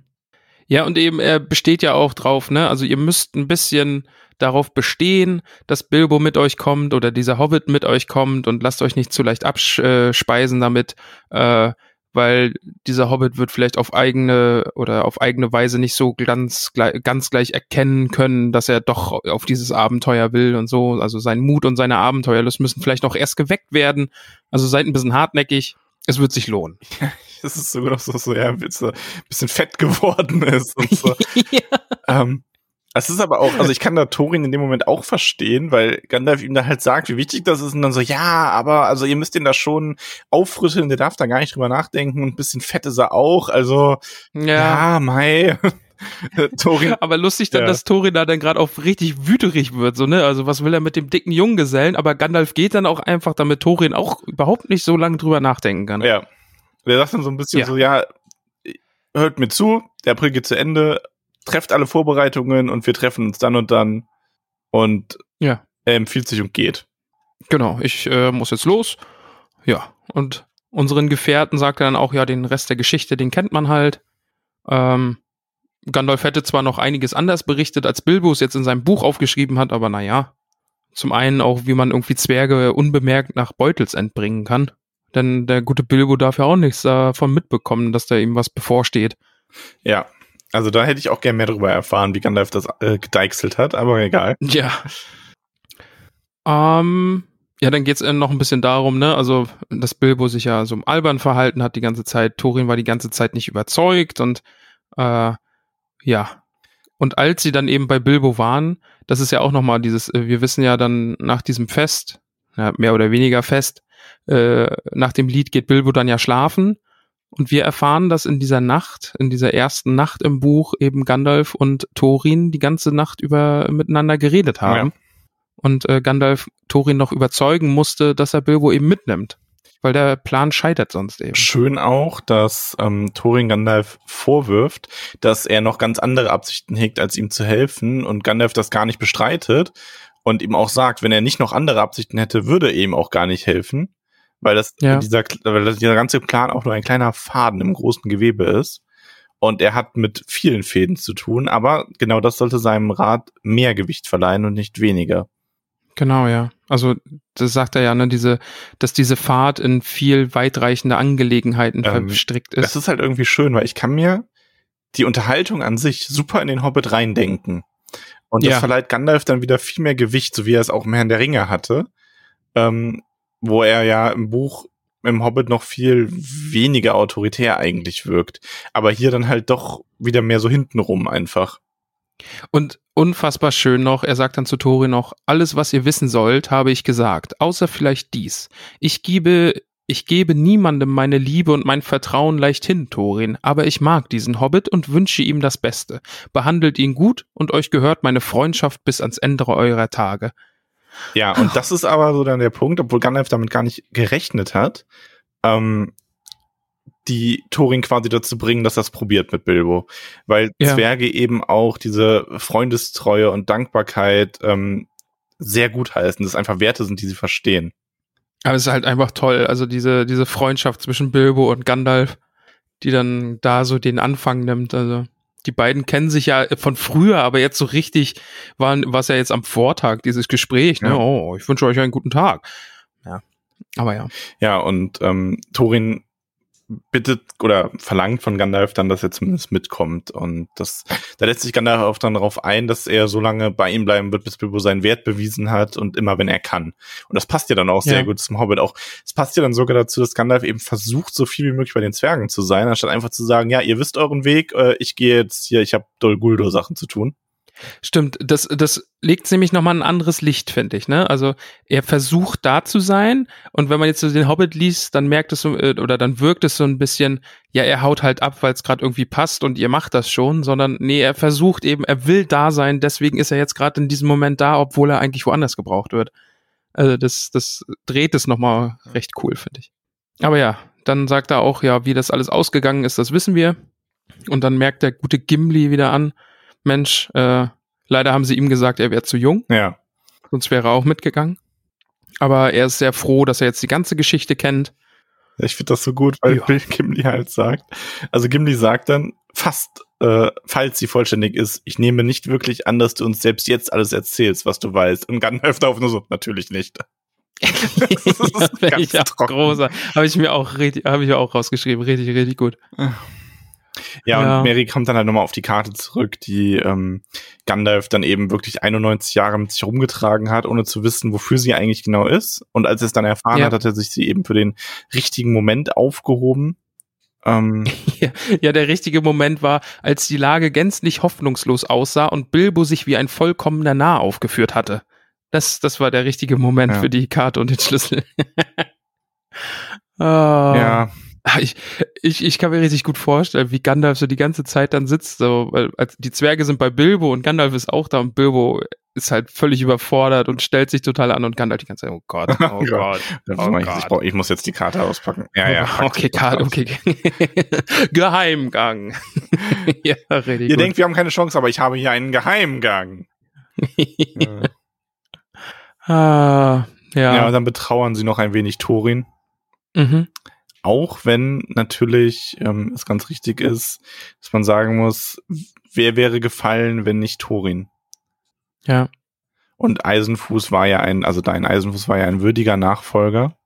S1: Ja, und eben, er besteht ja auch drauf, ne? Also ihr müsst ein bisschen darauf bestehen, dass Bilbo mit euch kommt oder dieser Hobbit mit euch kommt und lasst euch nicht zu leicht abspeisen damit, äh, weil dieser Hobbit wird vielleicht auf eigene oder auf eigene Weise nicht so ganz, gleich- ganz gleich erkennen können, dass er doch auf dieses Abenteuer will und so. Also sein Mut und seine Abenteuerlust müssen vielleicht noch erst geweckt werden. Also seid ein bisschen hartnäckig. Es wird sich lohnen. (laughs)
S2: Das ist sogar noch so, so ja, ein bisschen, bisschen fett geworden ist und so. (laughs) ähm, es ist aber auch, also ich kann da Thorin in dem Moment auch verstehen, weil Gandalf ihm da halt sagt, wie wichtig das ist und dann so, ja, aber also ihr müsst ihn da schon aufrütteln, der darf da gar nicht drüber nachdenken und ein bisschen fett ist er auch, also ja, Mai. (laughs) Thorin,
S1: Aber lustig dann,
S2: Ja.
S1: dass Thorin da dann gerade auch richtig wüterig wird, so, ne? Also was will er mit dem dicken Junggesellen? Aber Gandalf geht dann auch einfach, damit Thorin auch überhaupt nicht so lange drüber nachdenken kann.
S2: ja. Der sagt dann so ein bisschen
S1: Ja.
S2: so, ja, hört mir zu, der April geht zu Ende, trefft alle Vorbereitungen und wir treffen uns dann und dann und
S1: Ja.
S2: er empfiehlt sich und geht.
S1: Genau, ich äh, muss jetzt los. Ja, und unseren Gefährten sagt er dann auch, ja, den Rest der Geschichte, den kennt man halt. Ähm, Gandalf hätte zwar noch einiges anders berichtet, als Bilbo es jetzt in seinem Buch aufgeschrieben hat, aber naja. Zum einen auch, wie man irgendwie Zwerge unbemerkt nach Beutelsend bringen kann. Denn der gute Bilbo darf ja auch nichts davon mitbekommen, dass da ihm was bevorsteht.
S2: Ja, also da hätte ich auch gern mehr darüber erfahren, wie Gandalf das äh, gedeichselt hat, aber egal.
S1: Ja. Ähm, ja, dann geht's äh, noch ein bisschen darum, ne, also, dass Bilbo sich ja so albern verhalten hat die ganze Zeit. Thorin war die ganze Zeit nicht überzeugt und, äh, ja. Und als sie dann eben bei Bilbo waren, das ist ja auch nochmal dieses, äh, wir wissen ja dann nach diesem Fest, ja, mehr oder weniger Fest, äh, nach dem Lied geht Bilbo dann ja schlafen. Und wir erfahren, dass in dieser Nacht, in dieser ersten Nacht im Buch eben Gandalf und Thorin die ganze Nacht über miteinander geredet haben. Und äh, Gandalf Thorin noch überzeugen musste, dass er Bilbo eben mitnimmt. Weil der Plan scheitert sonst eben.
S2: Schön auch, dass ähm, Thorin Gandalf vorwirft, dass er noch ganz andere Absichten hegt, als ihm zu helfen und Gandalf das gar nicht bestreitet und ihm auch sagt, wenn er nicht noch andere Absichten hätte, würde er ihm auch gar nicht helfen, weil das
S1: Ja.
S2: dieser, weil das, dieser ganze Plan auch nur ein kleiner Faden im großen Gewebe ist. Und er hat mit vielen Fäden zu tun, aber genau das sollte seinem Rat mehr Gewicht verleihen und nicht weniger.
S1: Genau, ja. Also das sagt er ja, ne, diese, dass diese Fahrt in viel weitreichende Angelegenheiten
S2: Ähm,
S1: verstrickt
S2: Das
S1: ist.
S2: ist halt irgendwie schön, weil ich kann mir die Unterhaltung an sich super in den Hobbit reindenken. Und das
S1: Ja.
S2: verleiht Gandalf dann wieder viel mehr Gewicht, so wie er es auch im Herrn der Ringe hatte. Ähm, wo er ja im Buch im Hobbit noch viel weniger autoritär eigentlich wirkt. Aber hier dann halt doch wieder mehr so hintenrum einfach.
S1: Und unfassbar schön noch, er sagt dann zu Thorin noch, alles, was ihr wissen sollt, habe ich gesagt, außer vielleicht dies. Ich gebe, ich gebe niemandem meine Liebe und mein Vertrauen leichthin, Thorin, aber ich mag diesen Hobbit und wünsche ihm das Beste. Behandelt ihn gut und euch gehört meine Freundschaft bis ans Ende eurer Tage.
S2: Ja, und das ist aber so dann der Punkt, obwohl Gandalf damit gar nicht gerechnet hat, ähm, die Thorin quasi dazu bringen, dass das probiert mit Bilbo. Weil
S1: Ja.
S2: Zwerge eben auch diese Freundestreue und Dankbarkeit ähm, sehr gut heißen, dass es einfach Werte sind, die sie verstehen.
S1: Aber es ist halt einfach toll, also diese, diese Freundschaft zwischen Bilbo und Gandalf, die dann da so den Anfang nimmt, also die beiden kennen sich ja von früher, aber jetzt so richtig waren, war es ja jetzt am Vortag, dieses Gespräch, ne?
S2: Ja.
S1: Oh, ich wünsche euch einen guten Tag. Ja. Aber ja.
S2: Ja, und ähm, Thorin bittet oder verlangt von Gandalf dann, dass er zumindest mitkommt. Und das, da lässt sich Gandalf auch dann darauf ein, dass er so lange bei ihm bleiben wird, bis Bilbo seinen Wert bewiesen hat und immer, wenn er kann. Und das passt ja dann auch sehr
S1: Ja.
S2: gut zum Hobbit. Auch es passt ja dann sogar dazu, dass Gandalf eben versucht, so viel wie möglich bei den Zwergen zu sein, anstatt einfach zu sagen, ja, ihr wisst euren Weg, äh, ich gehe jetzt hier, ich habe Dol Guldur Sachen zu tun.
S1: Stimmt, das, das legt nämlich nochmal ein anderes Licht, finde ich, ne? Also er versucht da zu sein und wenn man jetzt so den Hobbit liest, dann merkt es so, äh, oder dann wirkt es so ein bisschen, ja, er haut halt ab, weil es gerade irgendwie passt und ihr macht das schon, sondern nee, er versucht eben, er will da sein, deswegen ist er jetzt gerade in diesem Moment da, obwohl er eigentlich woanders gebraucht wird. Also das, das dreht es nochmal recht cool, finde ich. Aber ja, dann sagt er auch, ja, wie das alles ausgegangen ist, das wissen wir. Und dann merkt der gute Gimli wieder an, Mensch, äh, leider haben sie ihm gesagt, er wäre zu jung,
S2: Ja.
S1: sonst wäre er auch mitgegangen. Aber er ist sehr froh, dass er jetzt die ganze Geschichte kennt.
S2: Ich finde das so gut, weil
S1: Ja.
S2: Bill Gimli halt sagt. Also Gimli sagt dann fast, äh, falls sie vollständig ist, ich nehme nicht wirklich an, dass du uns selbst jetzt alles erzählst, was du weißt. Und Gandalf darauf nur so, natürlich nicht. (laughs) ist
S1: ja,
S2: ganz
S1: ich auch
S2: trocken.
S1: großer. Habe ich mir auch richtig, habe ich mir auch rausgeschrieben. Richtig, richtig gut.
S2: Ja,
S1: Ja.
S2: und Mary kommt dann halt nochmal auf die Karte zurück, die ähm, Gandalf dann eben wirklich 91 Jahre mit sich rumgetragen hat, ohne zu wissen, wofür sie eigentlich genau ist. Und als er es dann erfahren
S1: Ja.
S2: hat, hat er sich sie eben für den richtigen Moment aufgehoben. Ähm, (laughs)
S1: Ja, ja, der richtige Moment war, als die Lage gänzlich hoffnungslos aussah und Bilbo sich wie ein vollkommener Narr aufgeführt hatte. Das, das war der richtige Moment
S2: Ja.
S1: für die Karte und den Schlüssel. (laughs) Ah.
S2: ja,
S1: Ich, ich, ich kann mir richtig gut vorstellen, wie Gandalf so die ganze Zeit dann sitzt, so, weil die Zwerge sind bei Bilbo und Gandalf ist auch da und Bilbo ist halt völlig überfordert und stellt sich total an und Gandalf die ganze Zeit, oh Gott, (laughs) oh Gott, oh
S2: ich, ich,
S1: Gott.
S2: brauch, ich muss jetzt die Karte auspacken. Ja, ja. (laughs)
S1: okay,
S2: aus.
S1: okay. (laughs) Geheimgang. ja, richtig
S2: Ihr
S1: gut.
S2: denkt, wir haben keine Chance, aber ich habe hier einen Geheimgang. ja.
S1: ah, ja.
S2: ja, dann betrauern sie noch ein wenig Thorin.
S1: mhm.
S2: Auch wenn natürlich ähm, es ganz richtig ist, dass man sagen muss, wer wäre gefallen, wenn nicht Thorin?
S1: ja.
S2: Und Eisenfuß war ja ein, also dein Eisenfuß war ja ein würdiger Nachfolger.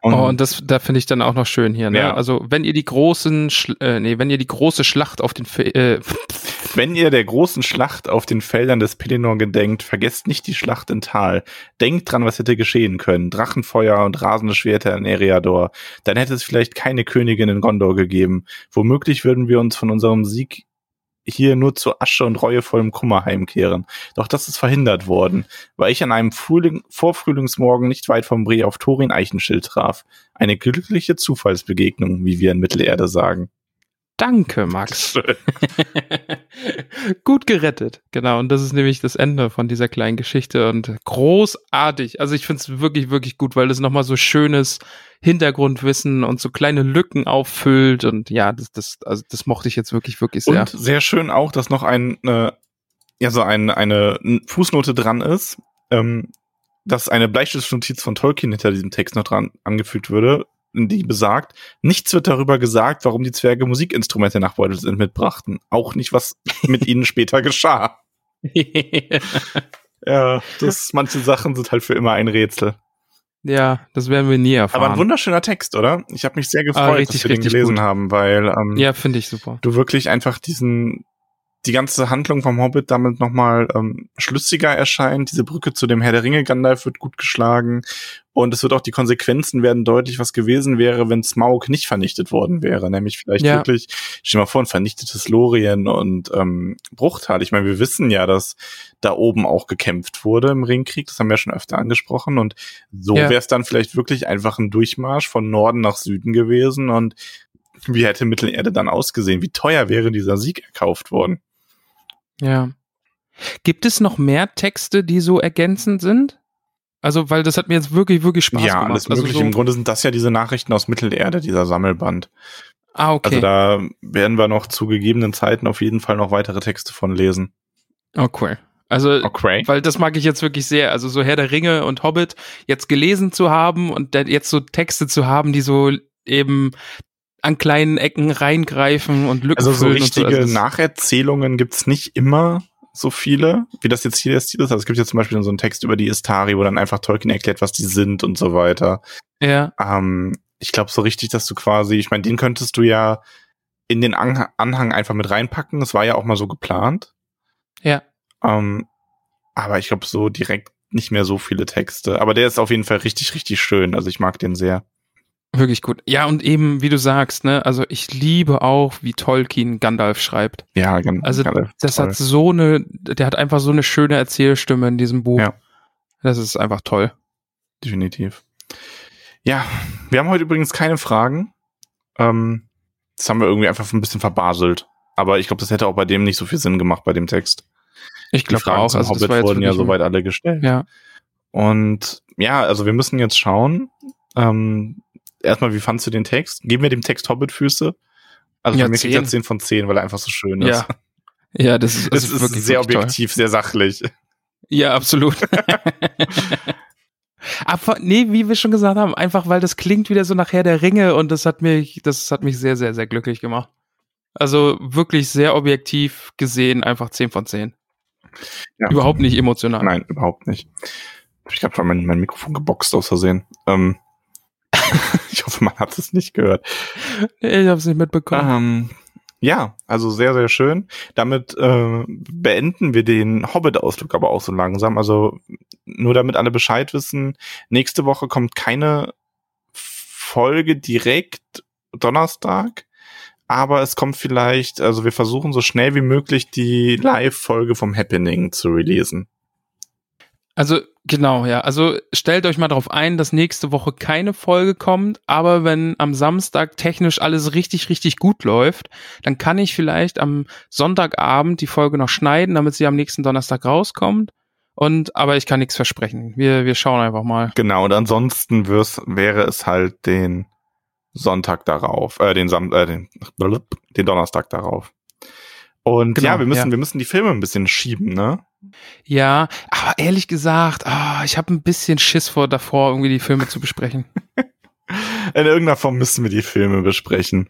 S2: Und,
S1: oh, und das, da finde ich dann auch noch schön hier, ne?
S2: Ja.
S1: Also, wenn ihr die großen, Schl äh, nee, wenn ihr die große Schlacht auf den, Fe äh, (laughs)
S2: wenn ihr der großen Schlacht auf den Feldern des Pelennor gedenkt, vergesst nicht die Schlacht in Tal. Denkt dran, was hätte geschehen können. Drachenfeuer und rasende Schwerter in Eriador. Dann hätte es vielleicht keine Königin in Gondor gegeben. Womöglich würden wir uns von unserem Sieg hier nur zu Asche und reuevollem Kummer heimkehren. Doch das ist verhindert worden, weil ich an einem Frühling, Vorfrühlingsmorgen nicht weit vom Bree auf Thorin Eichenschild traf. Eine glückliche Zufallsbegegnung, wie wir in Mittelerde sagen.
S1: danke, Max. (laughs) (laughs) Gut gerettet. Genau. Und das ist nämlich das Ende von dieser kleinen Geschichte und großartig. Also ich finde es wirklich, wirklich gut, weil das nochmal so schönes Hintergrundwissen und so kleine Lücken auffüllt. Und ja, das, das, also das mochte ich jetzt wirklich, wirklich sehr.
S2: Und sehr schön auch, dass noch ein, äh, ja, so ein, eine Fußnote dran ist, ähm, dass eine Bleistiftnotiz von Tolkien hinter diesem Text noch dran angefügt würde, die besagt, nichts wird darüber gesagt, warum die Zwerge Musikinstrumente nach Beutelsend mitbrachten. Auch nicht, was mit ihnen (laughs) später geschah. (laughs) Ja, das, manche Sachen sind halt für immer ein Rätsel.
S1: Ja, das werden wir nie erfahren.
S2: Aber ein wunderschöner Text, oder? Ich habe mich sehr gefreut,
S1: Ah, richtig,
S2: dass wir den gelesen
S1: gut.
S2: haben, weil ähm,
S1: ja, finde ich super.
S2: du wirklich einfach diesen die ganze Handlung vom Hobbit damit nochmal ähm, schlüssiger erscheint. Diese Brücke zu dem Herr der Ringe Gandalf wird gut geschlagen und es wird auch die Konsequenzen werden deutlich, was gewesen wäre, wenn Smaug nicht vernichtet worden wäre. Nämlich vielleicht
S1: Ja.
S2: wirklich, stell mal vor, ein vernichtetes Lorien und ähm, Bruchtal. Ich meine, wir wissen ja, dass da oben auch gekämpft wurde im Ringkrieg. Das haben wir ja schon öfter angesprochen. Und so
S1: Ja.
S2: wäre es dann vielleicht wirklich einfach ein Durchmarsch von Norden nach Süden gewesen und wie hätte Mittelerde dann ausgesehen? Wie teuer wäre dieser Sieg erkauft worden?
S1: Ja. Gibt es noch mehr Texte, die so ergänzend sind? Also, weil das hat mir jetzt wirklich, wirklich Spaß
S2: ja,
S1: gemacht.
S2: alles
S1: also
S2: mögliche.
S1: so,
S2: Im Grunde sind das ja diese Nachrichten aus Mittelerde, dieser Sammelband.
S1: Ah, okay.
S2: Also da werden wir noch zu gegebenen Zeiten auf jeden Fall noch weitere Texte von lesen.
S1: okay. Also,
S2: Okay.
S1: weil das mag ich jetzt wirklich sehr. Also, so Herr der Ringe und Hobbit jetzt gelesen zu haben und jetzt so Texte zu haben, die so eben an kleinen Ecken reingreifen und Lücken
S2: Also so richtige
S1: so. Also, es-
S2: Nacherzählungen gibt's nicht immer so viele, wie das jetzt hier der Stil ist. Also es gibt ja zum Beispiel so einen Text über die Istari, wo dann einfach Tolkien erklärt, was die sind und so weiter.
S1: ja,
S2: Ähm, ich glaube so richtig, dass du quasi, ich meine, den könntest du ja in den Anhang, Anhang einfach mit reinpacken. Das war ja auch mal so geplant.
S1: ja.
S2: Ähm, aber ich glaube so direkt nicht mehr so viele Texte. Aber der ist auf jeden Fall richtig, richtig schön. Also ich mag den sehr.
S1: Wirklich gut. Ja, und eben, wie du sagst, ne, also ich liebe auch, wie Tolkien Gandalf schreibt.
S2: Ja, ganz
S1: Also
S2: ganz
S1: das
S2: toll.
S1: hat so eine, der hat einfach so eine schöne Erzählstimme in diesem Buch.
S2: Ja.
S1: Das ist einfach toll.
S2: definitiv. Ja, wir haben heute übrigens keine Fragen. Ähm, das haben wir irgendwie einfach ein bisschen verbaselt. Aber ich glaube, das hätte auch bei dem nicht so viel Sinn gemacht, bei dem Text.
S1: Ich glaube auch.
S2: zum
S1: Also das
S2: Hobbit
S1: war jetzt
S2: wurden ja soweit alle gestellt.
S1: Ja.
S2: Und ja, also wir müssen jetzt schauen. Ähm, erstmal, wie fandst du den Text? Geben wir dem Text Hobbit-Füße? Also
S1: Ja,
S2: für mich kriegt er
S1: 10.
S2: 10 von 10, weil er einfach so schön ist.
S1: Ja. Ja, das ist, (laughs)
S2: Es
S1: das
S2: ist
S1: wirklich,
S2: sehr
S1: wirklich toll.
S2: objektiv, sehr sachlich.
S1: Ja, absolut. (laughs) Aber nee, wie wir schon gesagt haben, einfach weil das klingt wieder so nachher der Ringe und das hat mich, das hat mich sehr, sehr, sehr glücklich gemacht. Also wirklich sehr objektiv gesehen, einfach 10 von 10.
S2: Ja.
S1: Überhaupt nicht emotional.
S2: Nein, überhaupt nicht. Ich habe mein, mein Mikrofon geboxt aus Versehen. Ähm, (laughs) ich hoffe, man hat es nicht gehört.
S1: Ich hab's nicht mitbekommen.
S2: Ähm, ja, also sehr, sehr schön. Damit äh, beenden wir den Hobbit-Ausflug aber auch so langsam. Also nur damit alle Bescheid wissen, nächste Woche kommt keine Folge direkt Donnerstag, aber es kommt vielleicht, also wir versuchen so schnell wie möglich die Live-Folge vom Happening zu releasen.
S1: Also genau, ja. Also stellt euch mal darauf ein, dass nächste Woche keine Folge kommt, aber wenn am Samstag technisch alles richtig, richtig gut läuft, dann kann ich vielleicht am Sonntagabend die Folge noch schneiden, damit sie am nächsten Donnerstag rauskommt. Und aber ich kann nichts versprechen. Wir, wir schauen einfach mal.
S2: Genau, und ansonsten wäre es halt den Sonntag darauf, äh, den, Sam äh, den, (laughs) den Donnerstag darauf. Und
S1: Genau,
S2: ja, wir müssen,
S1: ja.
S2: wir müssen die Filme ein bisschen schieben, ne?
S1: Ja, aber ehrlich gesagt, ah, ich habe ein bisschen Schiss vor davor, irgendwie die Filme zu besprechen. (laughs)
S2: In irgendeiner Form müssen wir die Filme besprechen.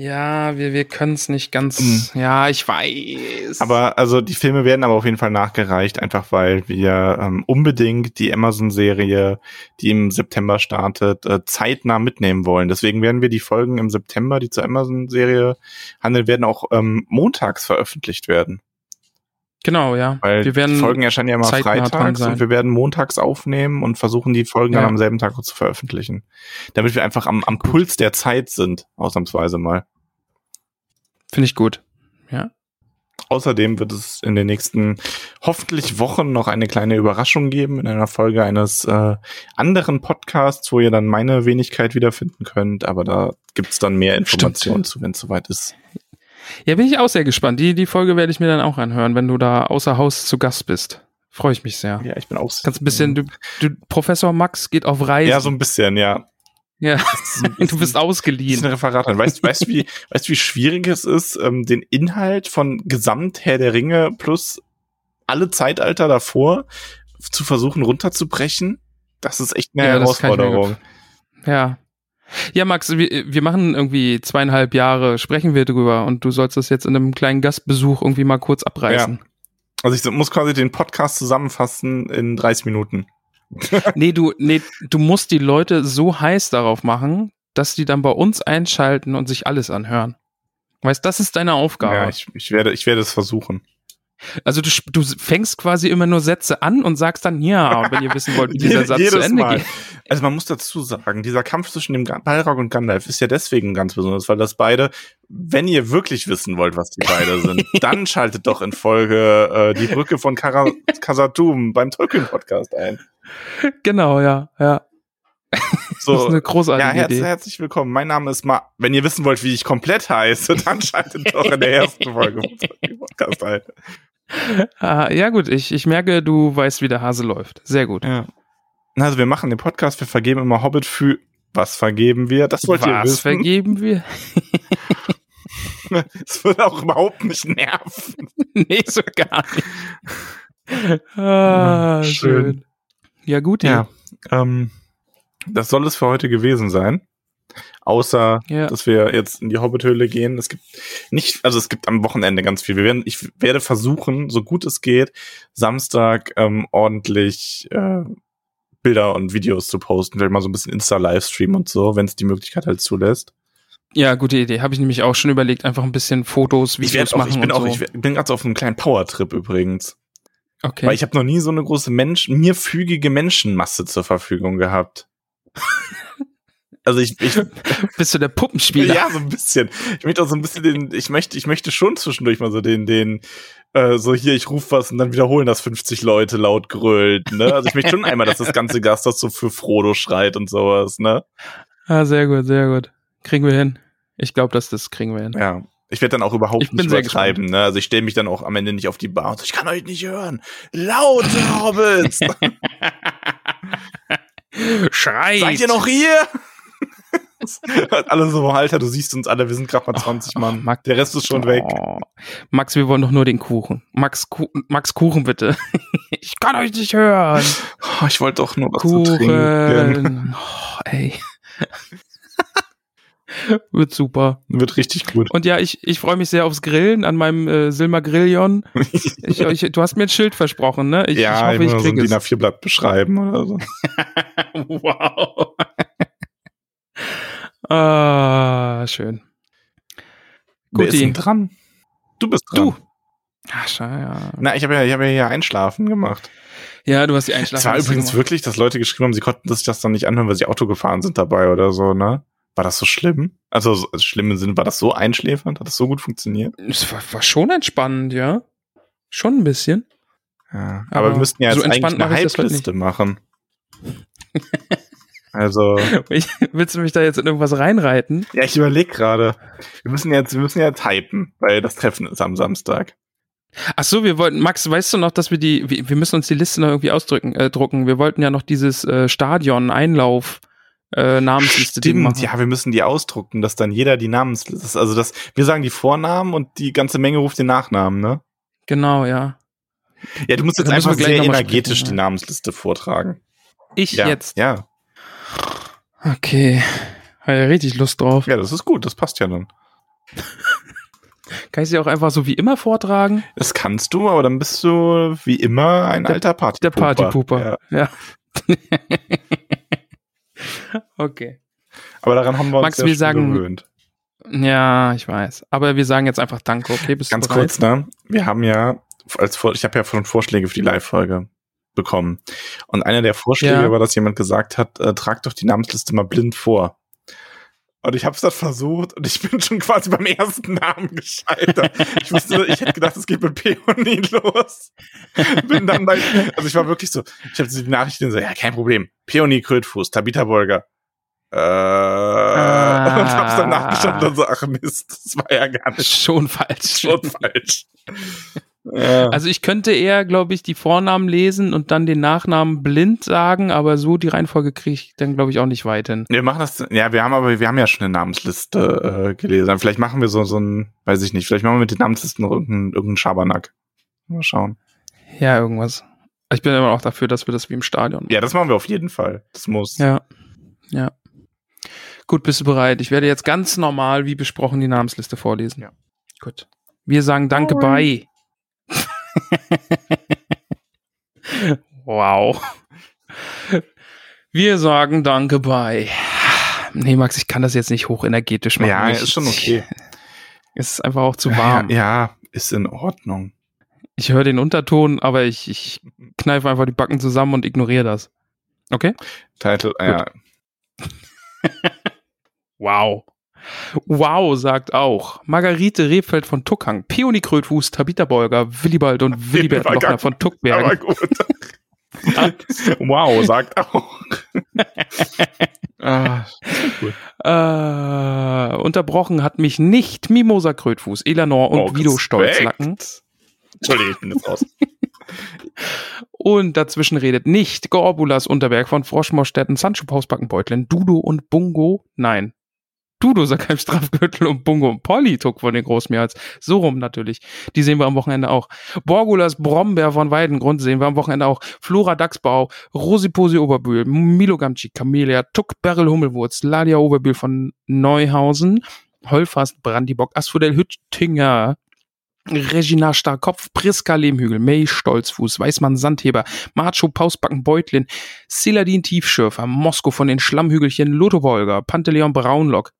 S1: Ja, wir, wir können es nicht ganz. Ja, ich weiß.
S2: Aber also die Filme werden aber auf jeden Fall nachgereicht, einfach weil wir ähm, unbedingt die Amazon-Serie, die im September startet, äh, zeitnah mitnehmen wollen. Deswegen werden wir die Folgen im September, die zur Amazon-Serie handeln, werden auch ähm, montags veröffentlicht werden.
S1: Genau, ja.
S2: Weil
S1: wir werden
S2: die Folgen erscheinen ja immer freitags und wir werden montags aufnehmen und versuchen, die Folgen
S1: Ja.
S2: dann am selben Tag auch zu veröffentlichen. Damit wir einfach am, am Puls der Zeit sind, ausnahmsweise mal.
S1: Finde ich gut. Ja.
S2: Außerdem wird es in den nächsten hoffentlich Wochen noch eine kleine Überraschung geben in einer Folge eines äh, anderen Podcasts, wo ihr dann meine Wenigkeit wiederfinden könnt. Aber da gibt's dann mehr Informationen zu, wenn es soweit ist.
S1: Ja, bin ich auch sehr gespannt. Die, die Folge werde ich mir dann auch anhören, wenn du da außer Haus zu Gast bist. Freue ich mich sehr.
S2: Ja, ich bin auch.
S1: Kannst ein bisschen, du, du, Professor Max geht auf Reisen.
S2: Ja, so ein bisschen, ja.
S1: ja. Du bist
S2: ist ein (laughs)
S1: ausgeliehen.
S2: Referat. Weißt, weißt, du, wie, weißt du, wie schwierig es ist, ähm, den Inhalt von Gesamt Herr der Ringe plus alle Zeitalter davor zu versuchen runterzubrechen? Das ist echt eine
S1: Ja,
S2: Herausforderung.
S1: Ja. Ja, Max, wir, wir machen irgendwie zweieinhalb Jahre, sprechen wir drüber und du sollst das jetzt in einem kleinen Gastbesuch irgendwie mal kurz abreißen.
S2: Also ich muss quasi den Podcast zusammenfassen in 30 Minuten. (laughs)
S1: Nee, du, nee, du musst die Leute so heiß darauf machen, dass die dann bei uns einschalten und sich alles anhören. Weißt, das ist deine Aufgabe.
S2: Ja, ich, ich werde, ich werde es versuchen.
S1: also du, du fängst quasi immer nur Sätze an und sagst dann ja, wenn ihr wissen wollt, wie (laughs) dieser Satz zu Ende
S2: Mal.
S1: geht.
S2: Also man muss dazu sagen, dieser Kampf zwischen dem Balrog und Gandalf ist ja deswegen ganz besonders, weil das beide, wenn ihr wirklich wissen wollt, was die beide sind, (laughs) dann schaltet doch in Folge äh, die Brücke von Kara Kasatum beim Tolkien-Podcast ein.
S1: Genau, ja, ja. (laughs)
S2: So,
S1: Das ist eine großartige
S2: ja, herz,
S1: Idee.
S2: herzlich willkommen. Mein Name ist Ma. Wenn ihr wissen wollt, wie ich komplett heiße, dann schaltet doch in der ersten (laughs) Folge vom Tolkien-Podcast ein.
S1: Ah, ja gut, ich, ich merke, du weißt, wie der Hase läuft. Sehr gut.
S2: Ja. Also wir machen den Podcast, wir vergeben immer Hobbit für was vergeben wir? Das wollt ihr
S1: Was
S2: wissen.
S1: vergeben wir? (laughs)
S2: Es wird auch überhaupt nicht nerven. (laughs)
S1: nee, so gar nicht. (laughs) Ah,
S2: Schön.
S1: schön. Ja, gut,
S2: Ja. Ähm, das soll es für heute gewesen sein. Außer,
S1: Ja.
S2: dass wir jetzt in die Hobbithöhle gehen. Es gibt nicht, also es gibt am Wochenende ganz viel. Wir werden, ich werde versuchen, so gut es geht, Samstag ähm, ordentlich äh, Bilder und Videos zu posten. Vielleicht mal so ein bisschen Insta-Livestream und so, wenn es die Möglichkeit halt zulässt.
S1: Ja, gute Idee. Habe ich nämlich auch schon überlegt, einfach ein bisschen Fotos,
S2: Ich,
S1: Videos
S2: werd auch,
S1: machen
S2: ich bin
S1: und
S2: auch,
S1: so.
S2: ich bin gerade auf einem kleinen Power-Trip übrigens.
S1: okay.
S2: Weil ich habe noch nie so eine große Mensch, mir fügige Menschenmasse zur Verfügung gehabt. (laughs) Also ich, ich (laughs)
S1: Bist du der Puppenspieler?
S2: ja, so ein bisschen. Ich möchte auch so ein bisschen den, ich möchte, ich möchte schon zwischendurch mal so den, den, äh, so hier, ich rufe was und dann wiederholen das 50 Leute laut grölt, ne? Also ich möchte schon einmal, dass das ganze Gasthaus so für Frodo schreit und sowas, ne?
S1: Ah, sehr gut, sehr gut. Kriegen wir hin. Ich glaube, dass das kriegen wir hin.
S2: Ja. Ich werde dann auch überhaupt
S1: Ich
S2: nicht übertreiben, ne? Also ich stelle mich dann auch am Ende nicht auf die Bar und so, ich kann euch nicht hören. Laute Hobbits! (laughs)
S1: Schreit!
S2: Seid ihr noch hier? (laughs) alle so, Alter, du siehst uns alle, wir sind gerade mal 20 Mann.
S1: Max-
S2: Der Rest ist schon weg.
S1: Oh. Max, wir wollen doch nur den Kuchen. Max, Ku Max Kuchen bitte. (laughs) ich kann euch nicht hören.
S2: Oh, ich wollte doch nur was zu trinken.
S1: Kuchen. Oh, ey. (laughs) Wird super.
S2: Wird richtig gut.
S1: Und ja, ich, ich freue mich sehr aufs Grillen an meinem äh, Silmer Grillion. Ich, ich, du hast mir ein Schild versprochen, ne? Ich,
S2: ja,
S1: ich hoffe, ich
S2: muss so ein
S1: kriege
S2: DIN
S1: es.
S2: A4-Blatt beschreiben oder so.
S1: wow. Ah, schön.
S2: Ist
S1: Guti.
S2: denn dran? Du bist dran.
S1: Du. Ach, schau, ja.
S2: Na, ich habe ja, ich habe ja hier Einschlafen gemacht.
S1: Ja, du hast die
S2: Es
S1: Einschlafen.
S2: war übrigens wirklich, dass Leute geschrieben haben, sie konnten sich das dann nicht anhören, weil sie Auto gefahren sind dabei oder so, ne? War das so schlimm? Also, so, also schlimm im Sinne, war das so einschläfernd? Hat das so gut funktioniert?
S1: Es war, war schon entspannend, ja. Schon ein bisschen.
S2: Ja. Aber,
S1: Aber
S2: wir müssten ja
S1: so
S2: jetzt eigentlich
S1: entspannt
S2: eine Hype-Liste machen. (laughs) also, (laughs)
S1: Ich, willst du mich da jetzt in irgendwas reinreiten?
S2: ja, ich überlege gerade. Wir müssen jetzt, wir müssen jetzt hypen, weil das Treffen ist am Samstag.
S1: Ach so, wir wollten, Max, weißt du noch, dass wir die, wir, wir müssen uns die Liste noch irgendwie ausdrücken, äh, drucken. Wir wollten ja noch dieses äh, Stadion Einlauf äh, Namensliste
S2: Stimmt,
S1: machen.
S2: ja, wir müssen die ausdrucken, dass dann jeder die Namensliste, also das, wir sagen die Vornamen und die ganze Menge ruft den Nachnamen, ne?
S1: Genau, ja.
S2: Ja, du musst jetzt einfach sehr energetisch
S1: sprechen,
S2: die. Namensliste vortragen.
S1: Ich
S2: Ja,
S1: jetzt.
S2: Ja,
S1: Okay. Habe ja richtig Lust drauf.
S2: ja, das ist gut, das passt ja dann.
S1: Kann ich sie auch einfach so wie immer vortragen?
S2: Das kannst du, aber dann bist du wie immer ein
S1: Der-
S2: alter
S1: Der
S2: Partypuper.
S1: Partypuper.
S2: Ja.
S1: Ja. (laughs) okay.
S2: Aber daran haben wir uns
S1: Max,
S2: ja
S1: wir sagen-
S2: gewöhnt.
S1: Ja, ich weiß. Aber wir sagen jetzt einfach Danke, okay? Bist
S2: Ganz kurz, ne? Wir haben ja als ich habe ja schon Vorschläge für die Live-Folge bekommen. Und einer der Vorschläge
S1: Ja.
S2: war, dass jemand gesagt hat, äh, trag doch die Namensliste mal blind vor. Und ich habe es dann versucht und ich (laughs) bin schon quasi beim ersten Namen gescheitert. Ich wusste, ich hätte gedacht, es geht mit Peony (laughs) los. Bin dann bei, also ich war wirklich so, ich habe die Nachrichten so, ja, kein Problem. Peony Krötfuß, Tabitha Bolger. Äh, und hab's dann nachgeschaut und so, ach Mist, das war ja gar nicht
S1: Schon falsch.
S2: schon falsch. Ja.
S1: Also ich könnte eher, glaube ich, die Vornamen lesen und dann den Nachnamen blind sagen, aber so die Reihenfolge kriege ich dann, glaube ich, auch nicht weit hin.
S2: Wir machen das, ja, wir haben aber, wir haben ja schon eine Namensliste äh, gelesen. Vielleicht machen wir so, so ein, weiß ich nicht, vielleicht machen wir mit den Namenslisten noch irgendeinen, irgendeinen Schabernack. Mal schauen.
S1: Ja, irgendwas. Ich bin immer auch dafür, dass wir das wie im Stadion machen.
S2: Ja, das machen wir auf jeden Fall. Das muss.
S1: Ja. Ja. Gut, bist du bereit? Ich werde jetzt ganz normal, wie besprochen, die Namensliste vorlesen.
S2: Ja.
S1: Gut. Wir sagen Danke bei. Wow. Wir sagen Danke bei. Nee, Max, ich kann das jetzt nicht hochtenergetisch machen.
S2: Ja,
S1: ich,
S2: ist schon okay. (laughs)
S1: Es ist einfach auch zu warm.
S2: Ja, ja, ist in Ordnung.
S1: Ich höre den Unterton, aber ich, ich kneife einfach die Backen zusammen und ignoriere das. Okay?
S2: Title, ja. (laughs)
S1: Wow. Wow, sagt auch Margarete Rebfeld von Tuckhang, Peony Krötfuß, Tabitha Bolger, Willibald und Willibert Lochner von
S2: gut. (laughs) wow, sagt auch. (laughs) ah,
S1: Äh, unterbrochen hat mich nicht Mimosa Krötfuß, Elanor und
S2: oh, Respekt.
S1: Stolzlacken.
S2: Entschuldige, ich bin jetzt raus. (laughs)
S1: Und dazwischen redet nicht Gorbulas Unterberg von Froschmorstetten, Sancho Pausbacken Beutlin, Dudo und Bungo. Nein. Dudo Sakai Strafgürtel und Bungo und Polly Tuck von den Großmehrheits. So rum natürlich. Die sehen wir am Wochenende auch. Borgulas Brombeer von Weidengrund sehen wir am Wochenende auch. Flora Dachsbau, Rosiposi Oberbühl, Milo Gamci, Camellia, Tuck Beryl Hummelwurz, Ladia Oberbühl von Neuhausen, Holfast Brandibock, Asphodel Hüttinger, Regina Starkopf, Priska Lehmhügel, May Stolzfuß, Weißmann Sandheber, Macho Pausbacken Beutlin, Siladin Tiefschürfer, Mosko von den Schlammhügelchen, Lotto Wolger, Panteleon Braunlock,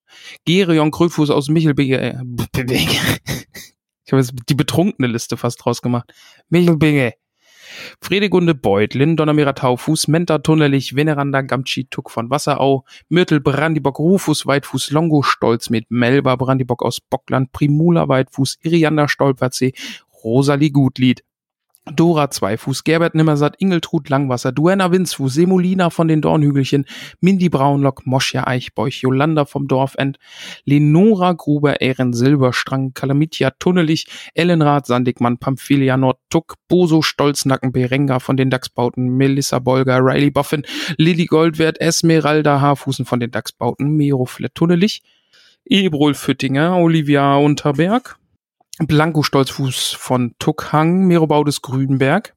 S1: Gerion Kröfuß aus Michelbinge. Äh, (laughs) ich habe jetzt die betrunkene Liste fast draus gemacht. Michelbinge. Fredegunde Beutlin, Donnermeer Taufuß, Menta Tunnelich, Veneranda Gamtschi Tuck von Wasserau, Myrtel Brandibock Rufus Weitfuß Longo Stolz mit Melba Brandibock aus Bockland, Primula Weitfuß, Irianda Stolpersee, Rosalie Gutlied. Dora Zweifuß, Gerbert Nimmersatt, Ingeltrud Langwasser, Duenna Winzfuß, Semolina von den Dornhügelchen, Mindy Braunlock, Moschja Eichbeuch, Jolanda vom Dorfend, Lenora Gruber, Ehren Silberstrang, Kalamitia Tunnelich, Ellenrath Sandigmann, Pamphilia Nordtuck, Boso Stolznacken, Berenga von den Dachsbauten, Melissa Bolger, Riley Boffin, Lilly Goldwert, Esmeralda Haarfußen von den Dachsbauten, Mero Flett Tunnelich, Ebrol Füttinger, Olivia Unterberg, Blanco Stolzfuß von Tuckhang, Merobaudes Grünberg,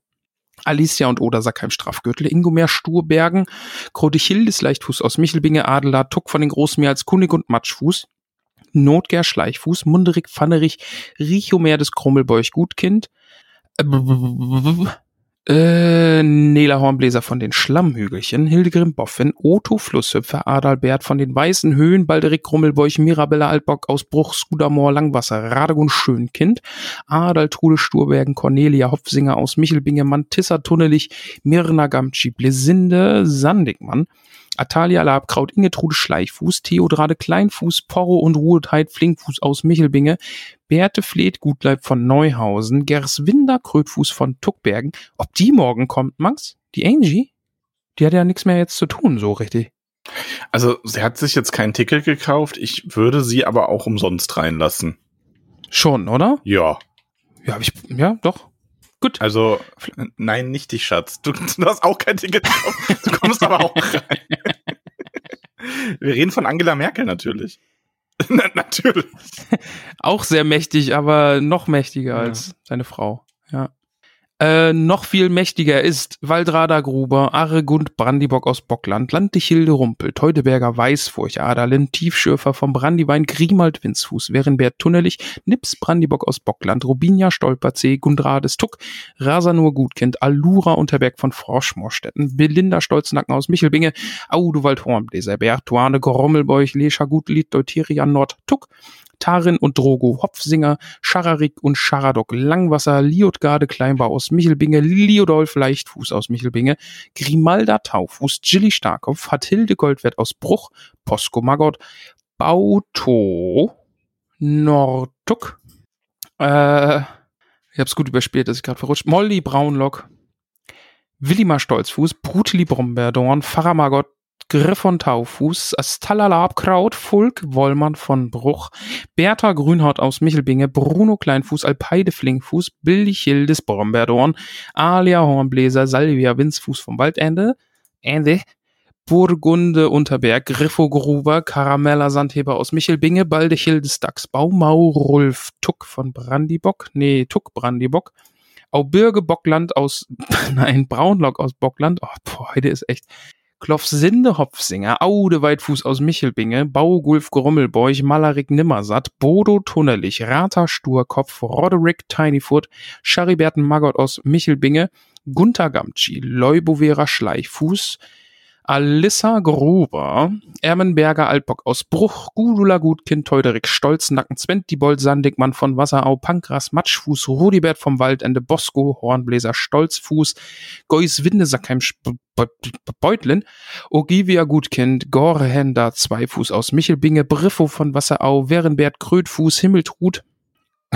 S1: Alicia und Oda Sackheim Strafgürtel, Ingomer Sturbergen, Krodichildes Leichtfuß aus Michelbinge, Adler, Tuck von den Großmeer als Kunig und Matschfuß, Notger Schleichfuß, Munderig Pfannerich, Richomer des Krummelbeuch Gutkind, äh, Nela Hornbläser von den Schlammhügelchen, Hildegrim Boffin, Otto Flusshüpfer, Adalbert von den Weißen Höhen, Balderik Grummelbeuch, Mirabella Altbock aus Bruch, Skudamor, Langwasser, Radegun Schönkind, Adaltrude Sturbergen, Cornelia Hopfsinger aus Michelbinge, Mantissa Tunnelich, Mirna Gamtschi, Blesinde, Sandigmann, Atalia Labkraut, Ingetrude Schleichfuß, Theodrade Kleinfuß, Porro und Ruhetheit Flinkfuß aus Michelbinge, Berthe Fleet Gutleib von Neuhausen, Gerswinder Krötfuß von Tuckbergen. Ob die morgen kommt, Max? Die Angie? Die hat ja nichts mehr jetzt zu tun, so richtig.
S2: Also, sie hat sich jetzt kein Ticket gekauft. Ich würde sie aber auch umsonst reinlassen.
S1: Schon, oder?
S2: Ja.
S1: Ja, ich, ja, doch. Gut.
S2: Also, nein, nicht dich, Schatz. Du, du hast auch kein Ticket gekauft. Du kommst aber auch rein. Wir reden von Angela Merkel natürlich. (laughs) Na, natürlich.
S1: Auch sehr mächtig, aber noch mächtiger
S2: Ja.
S1: als seine Frau. Ja. Äh, noch viel mächtiger ist Waldrada Gruber, Aregund Brandibock aus Bockland, Lantichilde Rumpel, Teudeberger Weißfurch, Adalin, Tiefschürfer vom Brandiwein, Grimald Winzfuß, Werenbert Tunnelich, Nips Brandibock aus Bockland, Rubinia Stolperzee, Gundrades Tuck, Rasanur Gutkind, Allura Unterberg von Froschmorstetten, Belinda Stolznacken aus Michelbinge, Audewald Hornbläser, Bertuane Grommelbeuch, Lescha Gutlied, Deuterian Nord Tuck, Tarin und Drogo, Hopfsinger, Schararik und Scharadok, Langwasser, Liotgarde Kleinbau aus Michelbinge, Liodolf Leichtfuß aus Michelbinge, Grimalda Taufuß, Gilly Starkopf, Hathilde Goldwert aus Bruch, Posko Maggot, Bauto, Nordtuck, äh, ich hab's gut überspielt, dass ich gerade verrutscht, Molly Braunlock, Willimar Stolzfuß, Brutli Brombeerdorn, Pfarrer Margot, Griff von Taufuß, Astalla Labkraut, Fulk Wollmann von Bruch, Bertha Grünhaut aus Michelbinge, Bruno Kleinfuß, Alpeide Flinkfuß, Billichildes Brombeerdorn, Alia Hornbläser, Salvia Winzfuß vom Waldende, Ende, Burgunde Unterberg, Griffo Gruber, Karamella Sandheber aus Michelbinge, Baldechildes Dachsbau, Maurulf Tuck von Brandibock, nee, Tuck Brandibock, Aubürge Bockland aus, (laughs) nein, Braunlock aus Bockland, oh, boah, heute ist echt, Klopfsinde Hopfsinger, Aude Weitfuß aus Michelbinge, Baugulf Grummelbeuch, Malarik Nimmersatt, Bodo Tunnelich, Rata Sturkopf, Roderick Tinyfoot, Chariberten Maggot aus Michelbinge, Gunther Gamtschi, Leubovera Schleichfuß, Alissa Gruber, Ermenberger Altbock aus Bruch, Gudula Gutkind, Teuderik Stolznacken, Zwentibold Sandigmann von Wasserau, Pankras Matschfuß, Rudibert vom Waldende, Bosco, Hornbläser Stolzfuß, Geus Windesackheim Beutlin, Ogivia Gutkind, Gorehender Zweifuß aus Michelbinge, Briffo von Wasserau, Werenbert Krötfuß, Himmeltrud. (laughs)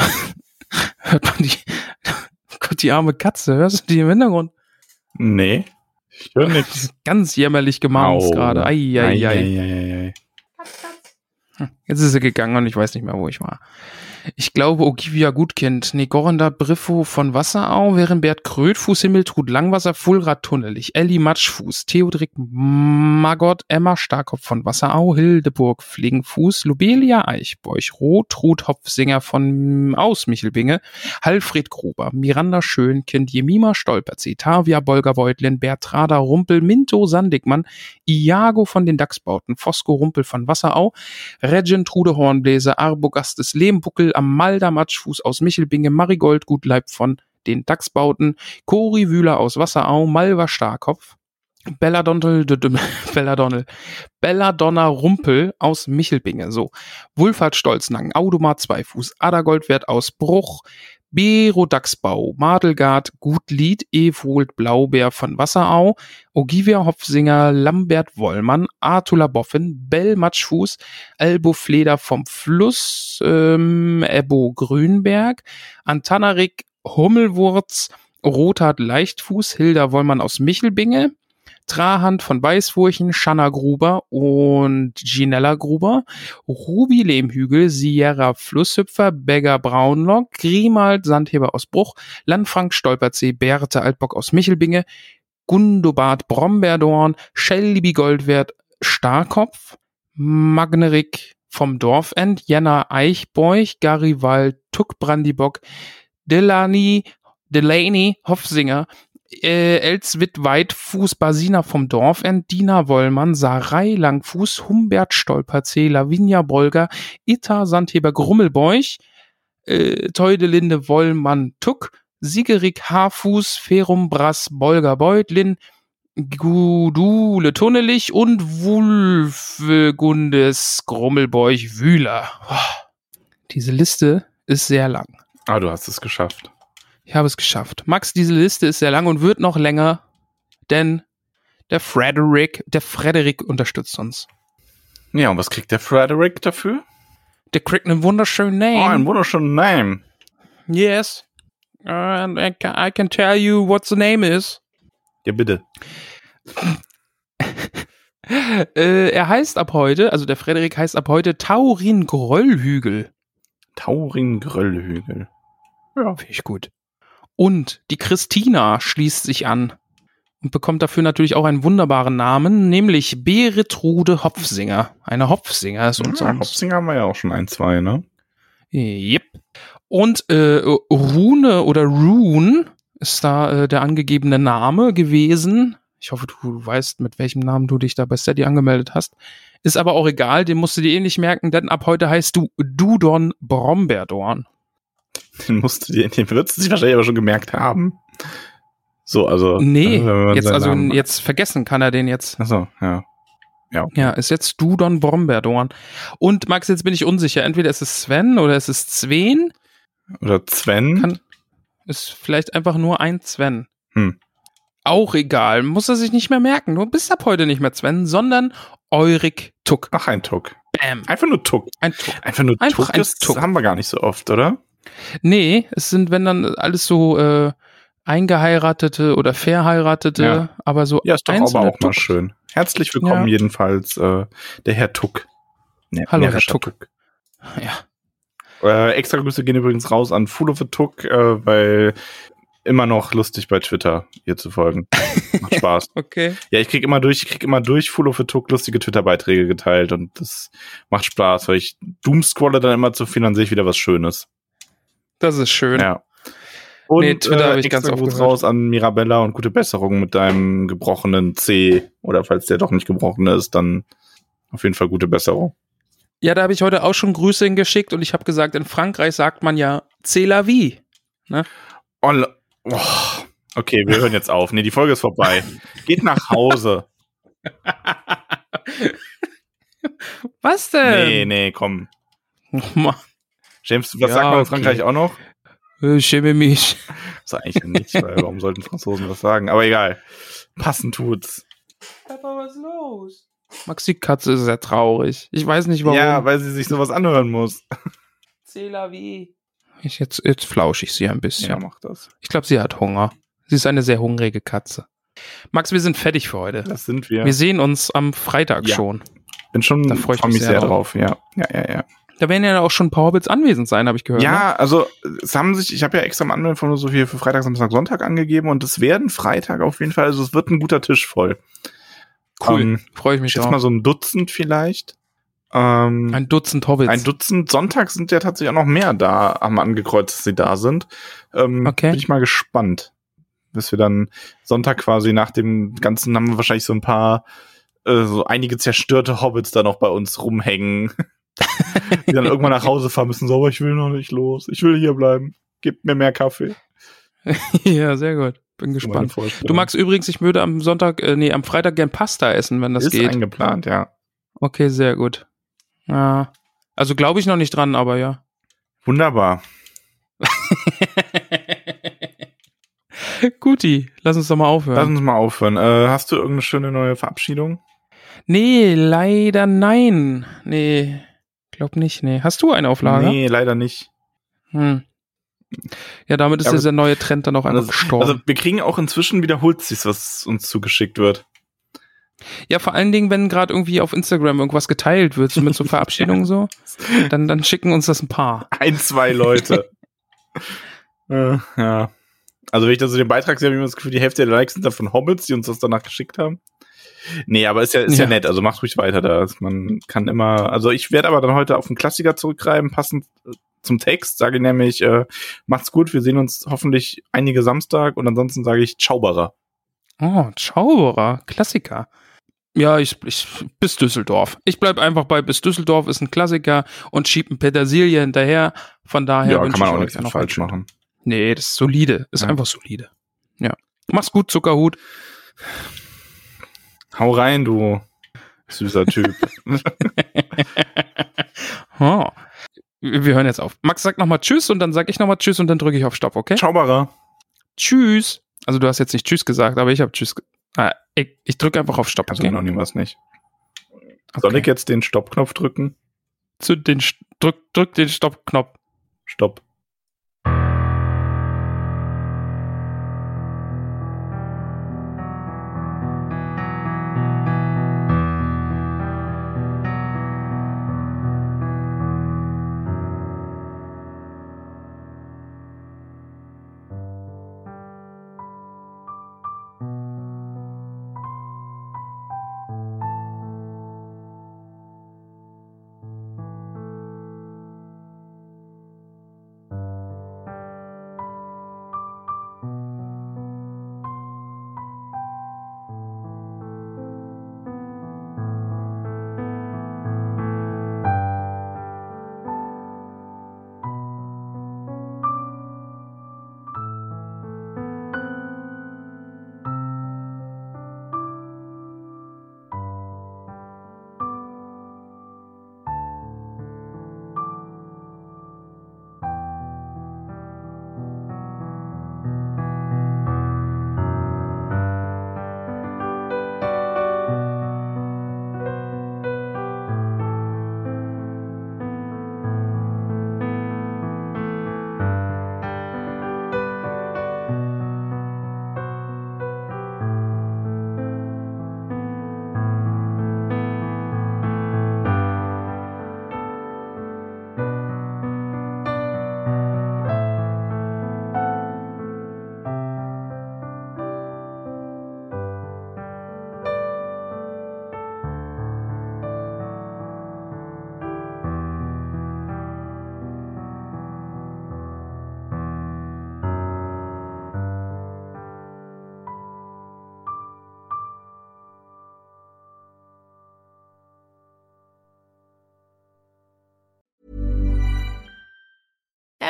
S1: Hört man die, (laughs) Gott, die arme Katze, hörst du die im Hintergrund?
S2: Nee. Ich höre nichts.
S1: Ganz jämmerlich gemaunzt gerade. Ei, ei, ei.
S2: ei.
S1: Jetzt ist sie gegangen und ich weiß nicht mehr, wo ich war. Ich glaube, Ogivia Gutkind, Negoranda Briffo von Wasserau, Werenbert Krötfuß, Himmeltrud Langwasser, Fulrad Tunnelich, Elli Matschfuß, Theodrik Magott, Emma Starkopf von Wasserau, Hildeburg Fliegenfuß, Lobelia Eichbeuch, Rotrud Hopfsinger von aus Michelbinge, Halfred Gruber, Miranda Schönkind, Jemima Stolperzee, Tavia Bolger-Beutlin, Bertrada Rumpel, Minto Sandigmann, Iago von den Dachsbauten, Fosco Rumpel von Wasserau, Regentrude Hornbläser, Arbogastes Lehmbuckel, Amalda Matschfuß aus Michelbinge, Marigold Gutleib von den Dachsbauten, Cori Wühler aus Wasserau, Malva Starkopf, Belladonnel, (laughs) Belladonnel, Belladonna Rumpel aus Michelbinge, so. Wulfhard Stolznacken, Audomar Zweifuß, Ada Goldwert aus Bruch, Bero Madelgard, Gutlied, Ewold Blaubeer von Wasserau, Ogivia Hopfsinger, Lambert Wollmann, Artula Boffin, Bell Matschfuß, Elbo Fleder vom Fluss, ähm, Ebbo Grünberg, Antanarik Hummelwurz, Rothard Leichtfuß, Hilda Wollmann aus Michelbinge, Trahand von Weißfurchen, Shanna Gruber und Ginella Gruber, Ruby Lehmhügel, Sierra Flusshüpfer, Beggar Braunlock, Grimald Sandheber aus Bruch, Landfrank Stolperzee, Berthe Altbock aus Michelbinge, Gundobart Brombeerdorn, Shelby Goldwert Starkopf, Magnerik vom Dorfend, Jenna Eichbeuch, Garibald Tuck Brandibock, Delaney, Delaney Hofsinger, äh, Elswit Weitfuß, Basina vom Dorfend, Dina Wollmann, Sarai Langfuß, Humbert Stolperzee, Lavinia Bolger, Itta Sandheber Grummelbeuch, äh, Teudelinde Wollmann Tuck, Sigerik Haarfuß, Ferum Brass Bolger Beutlin, Gudule Tunnelich und Wulfgundes Grummelbeuch Wühler. Diese Liste ist sehr lang.
S2: Ah, du hast es geschafft.
S1: Ich habe es geschafft. Max, diese Liste ist sehr lang und wird noch länger, denn der Frederick, der Frederick unterstützt uns.
S2: Ja, und was kriegt der Frederick dafür?
S1: Der kriegt einen wunderschönen
S2: Oh,
S1: Name.
S2: einen wunderschönen Name.
S1: yes. And I can, I can tell you what the name is.
S2: Ja, bitte. (laughs)
S1: Äh, er heißt ab heute, also der Frederik heißt ab heute Taurin Gröllhügel.
S2: Taurin Gröllhügel.
S1: Ja, finde ich gut. Und die Christina schließt sich an und bekommt dafür natürlich auch einen wunderbaren Namen, nämlich Beretrude Hopfsinger. Eine Hopfsinger ist uns
S2: Ja,
S1: sonst.
S2: Hopsinger haben wir ja auch schon ein, zwei, ne?
S1: Yep. Und äh, Rune oder Rune ist da äh, der angegebene Name gewesen. Ich hoffe, du weißt, mit welchem Namen du dich da bei Steady angemeldet hast. Ist aber auch egal, den musst du dir eh nicht merken, denn ab heute heißt du Dudon Brombeerdorn.
S2: Den musst du dir, den würdest du sich wahrscheinlich aber schon gemerkt haben. So, also.
S1: Nee,
S2: man
S1: jetzt also
S2: Namen-
S1: jetzt vergessen kann er den jetzt.
S2: Achso, ja.
S1: Ja, ist jetzt Dudon Brombeerdorn. Und Max, jetzt bin ich unsicher. Entweder ist es Sven oder ist es Sven.
S2: Oder Sven.
S1: Kann- Ist vielleicht einfach nur ein Sven.
S2: Hm.
S1: Auch egal. Muss er sich nicht mehr merken. Du bist ab heute nicht mehr Sven, sondern Eurik Tuck.
S2: Ach, ein Tuck.
S1: Bam.
S2: Einfach nur Tuck.
S1: Ein Tuck.
S2: Einfach nur
S1: Einfach
S2: Tuck
S1: ein Tuck.
S2: haben wir gar nicht so oft, oder?
S1: Nee, es sind, wenn dann alles so äh, eingeheiratete oder verheiratete,
S2: Ja.
S1: aber so
S2: Ja, ist doch aber auch mal
S1: Tucks.
S2: schön. Herzlich willkommen
S1: Ja.
S2: jedenfalls, äh, der Herr Tuck. Ne,
S1: Hallo, Herr
S2: närrischer
S1: Tuck. Ja.
S2: Äh, extra Grüße gehen übrigens raus an Full of the Tuck, äh, weil immer noch lustig bei Twitter ihr zu folgen. Macht (laughs) Spaß.
S1: Okay.
S2: Ja, ich krieg immer durch, ich krieg immer durch Full of the Tuck lustige Twitter-Beiträge geteilt und das macht Spaß, weil ich doomscrolle dann immer zu viel, dann sehe ich wieder was Schönes.
S1: Das ist schön.
S2: Ja. Und
S1: Nee, Twitter hab ich
S2: extra
S1: ganz oft
S2: Gruß
S1: gehört.
S2: raus an Mirabella und gute Besserung mit deinem gebrochenen C. Oder falls der doch nicht gebrochen ist, dann auf jeden Fall gute Besserung.
S1: Ja, da habe ich heute auch schon Grüße hingeschickt und ich habe gesagt, in Frankreich sagt man ja C'est la vie.
S2: Oh, le- oh, okay, wir hören jetzt auf. Nee, die Folge ist vorbei. Geht nach Hause. (laughs)
S1: Was denn?
S2: Nee, nee, komm.
S1: Oh Mann,
S2: James, was
S1: Ja,
S2: sagt man in
S1: okay.
S2: Frankreich auch noch?
S1: äh, schäme mich.
S2: Das ist eigentlich nicht, weil warum sollten Franzosen das sagen? Aber egal. Passend tut's.
S1: Papa, was los? Max, die Katze ist sehr traurig. Ich weiß nicht warum.
S2: Ja, weil sie sich sowas anhören muss.
S1: C'est la vie. Ich jetzt, jetzt flausche ich sie ein bisschen.
S2: Ja, mach das.
S1: Ich glaube, sie hat Hunger. Sie ist eine sehr hungrige Katze. Max, wir sind fertig für heute.
S2: Das sind wir.
S1: Wir sehen uns am Freitag
S2: Ja.
S1: schon.
S2: Bin schon,
S1: Da freu ich
S2: freu
S1: mich sehr
S2: sehr drauf. Ja, ja, ja, ja.
S1: Da werden ja auch schon ein paar Hobbits anwesend sein, habe ich gehört. ne?
S2: Ja, also es haben sich, ich habe ja extra am Anmelden von so viel für Freitag, Samstag, Sonntag angegeben und es werden Freitag auf jeden Fall, also es wird ein guter Tisch voll.
S1: Cool.
S2: Ähm,
S1: Freue ich
S2: ich
S1: mich drauf.
S2: mal so ein Dutzend vielleicht. Ähm,
S1: ein Dutzend Hobbits.
S2: ein Dutzend. Sonntag sind ja tatsächlich auch noch mehr da, haben angekreuzt, dass sie da sind. Ähm,
S1: Okay.
S2: Bin ich mal gespannt. Bis wir dann Sonntag quasi nach dem Ganzen haben wir wahrscheinlich so ein paar, äh, so einige zerstörte Hobbits da noch bei uns rumhängen. (laughs) die dann irgendwann nach Hause fahren müssen, so, aber ich will noch nicht los. Ich will hier bleiben. Gebt mir mehr Kaffee. (laughs)
S1: ja, sehr gut. Bin gespannt. Du magst übrigens, ich würde am Sonntag, äh, nee, am Freitag gern Pasta essen, wenn das
S2: ist
S1: geht.
S2: eingeplant, ja.
S1: Okay, sehr gut. Ja. Also glaube ich noch nicht dran, aber ja.
S2: Wunderbar. (laughs)
S1: Guti, lass uns doch mal aufhören.
S2: Lass uns mal aufhören. Äh, hast du irgendeine schöne neue Verabschiedung?
S1: Nee, leider nein. Nee, glaub nicht, nee. Hast du eine Auflage?
S2: Nee, leider nicht.
S1: Hm. Ja, damit ist
S2: Ja,
S1: dieser neue Trend dann auch einfach
S2: Also,
S1: gestorben.
S2: also wir kriegen auch inzwischen wiederholt sich, was uns zugeschickt wird.
S1: ja, vor allen Dingen, wenn gerade irgendwie auf Instagram irgendwas geteilt wird, so mit so (laughs) Verabschiedungen so, dann, dann schicken uns das ein paar.
S2: Ein, zwei Leute. (laughs) äh, ja. Also wenn ich da so den Beitrag sehe, habe ich immer das Gefühl, die Hälfte der Likes sind dann von Hobbits, die uns das danach geschickt haben. Nee, aber ist ja, ist ja.
S1: Ja.
S2: nett, also macht ruhig weiter da. Man kann immer, also ich werde aber dann heute auf einen Klassiker zurückgreifen, passend äh, zum Text, sage ich nämlich, äh, macht's gut, wir sehen uns hoffentlich einige Samstag und ansonsten sage ich Zauberer.
S1: Oh, Zauberer, Klassiker. Ja, ich, ich bis Düsseldorf. Ich bleib einfach bei bis Düsseldorf ist ein Klassiker und schieb ein Petersilie hinterher. Von daher
S2: ja, kann man auch nichts falsch machen.
S1: Nee, das ist solide. Ist
S2: Ja.
S1: einfach solide. Ja. Mach's gut, Zuckerhut.
S2: Hau rein, du süßer Typ. (laughs)
S1: oh. Wir hören jetzt auf. Max sagt nochmal Tschüss und dann sag ich nochmal Tschüss und dann drücke ich auf Stopp, okay?
S2: Zauberer.
S1: Tschüss. Also du hast jetzt nicht Tschüss gesagt, aber ich habe Tschüss. Ah, ich, ich drücke einfach auf Stopp,
S2: Also
S1: okay?
S2: noch nie was nicht. Soll
S1: Okay.
S2: ich jetzt den Stoppknopf drücken?
S1: Zu den St- drück, drück den Stoppknopf.
S2: Stopp.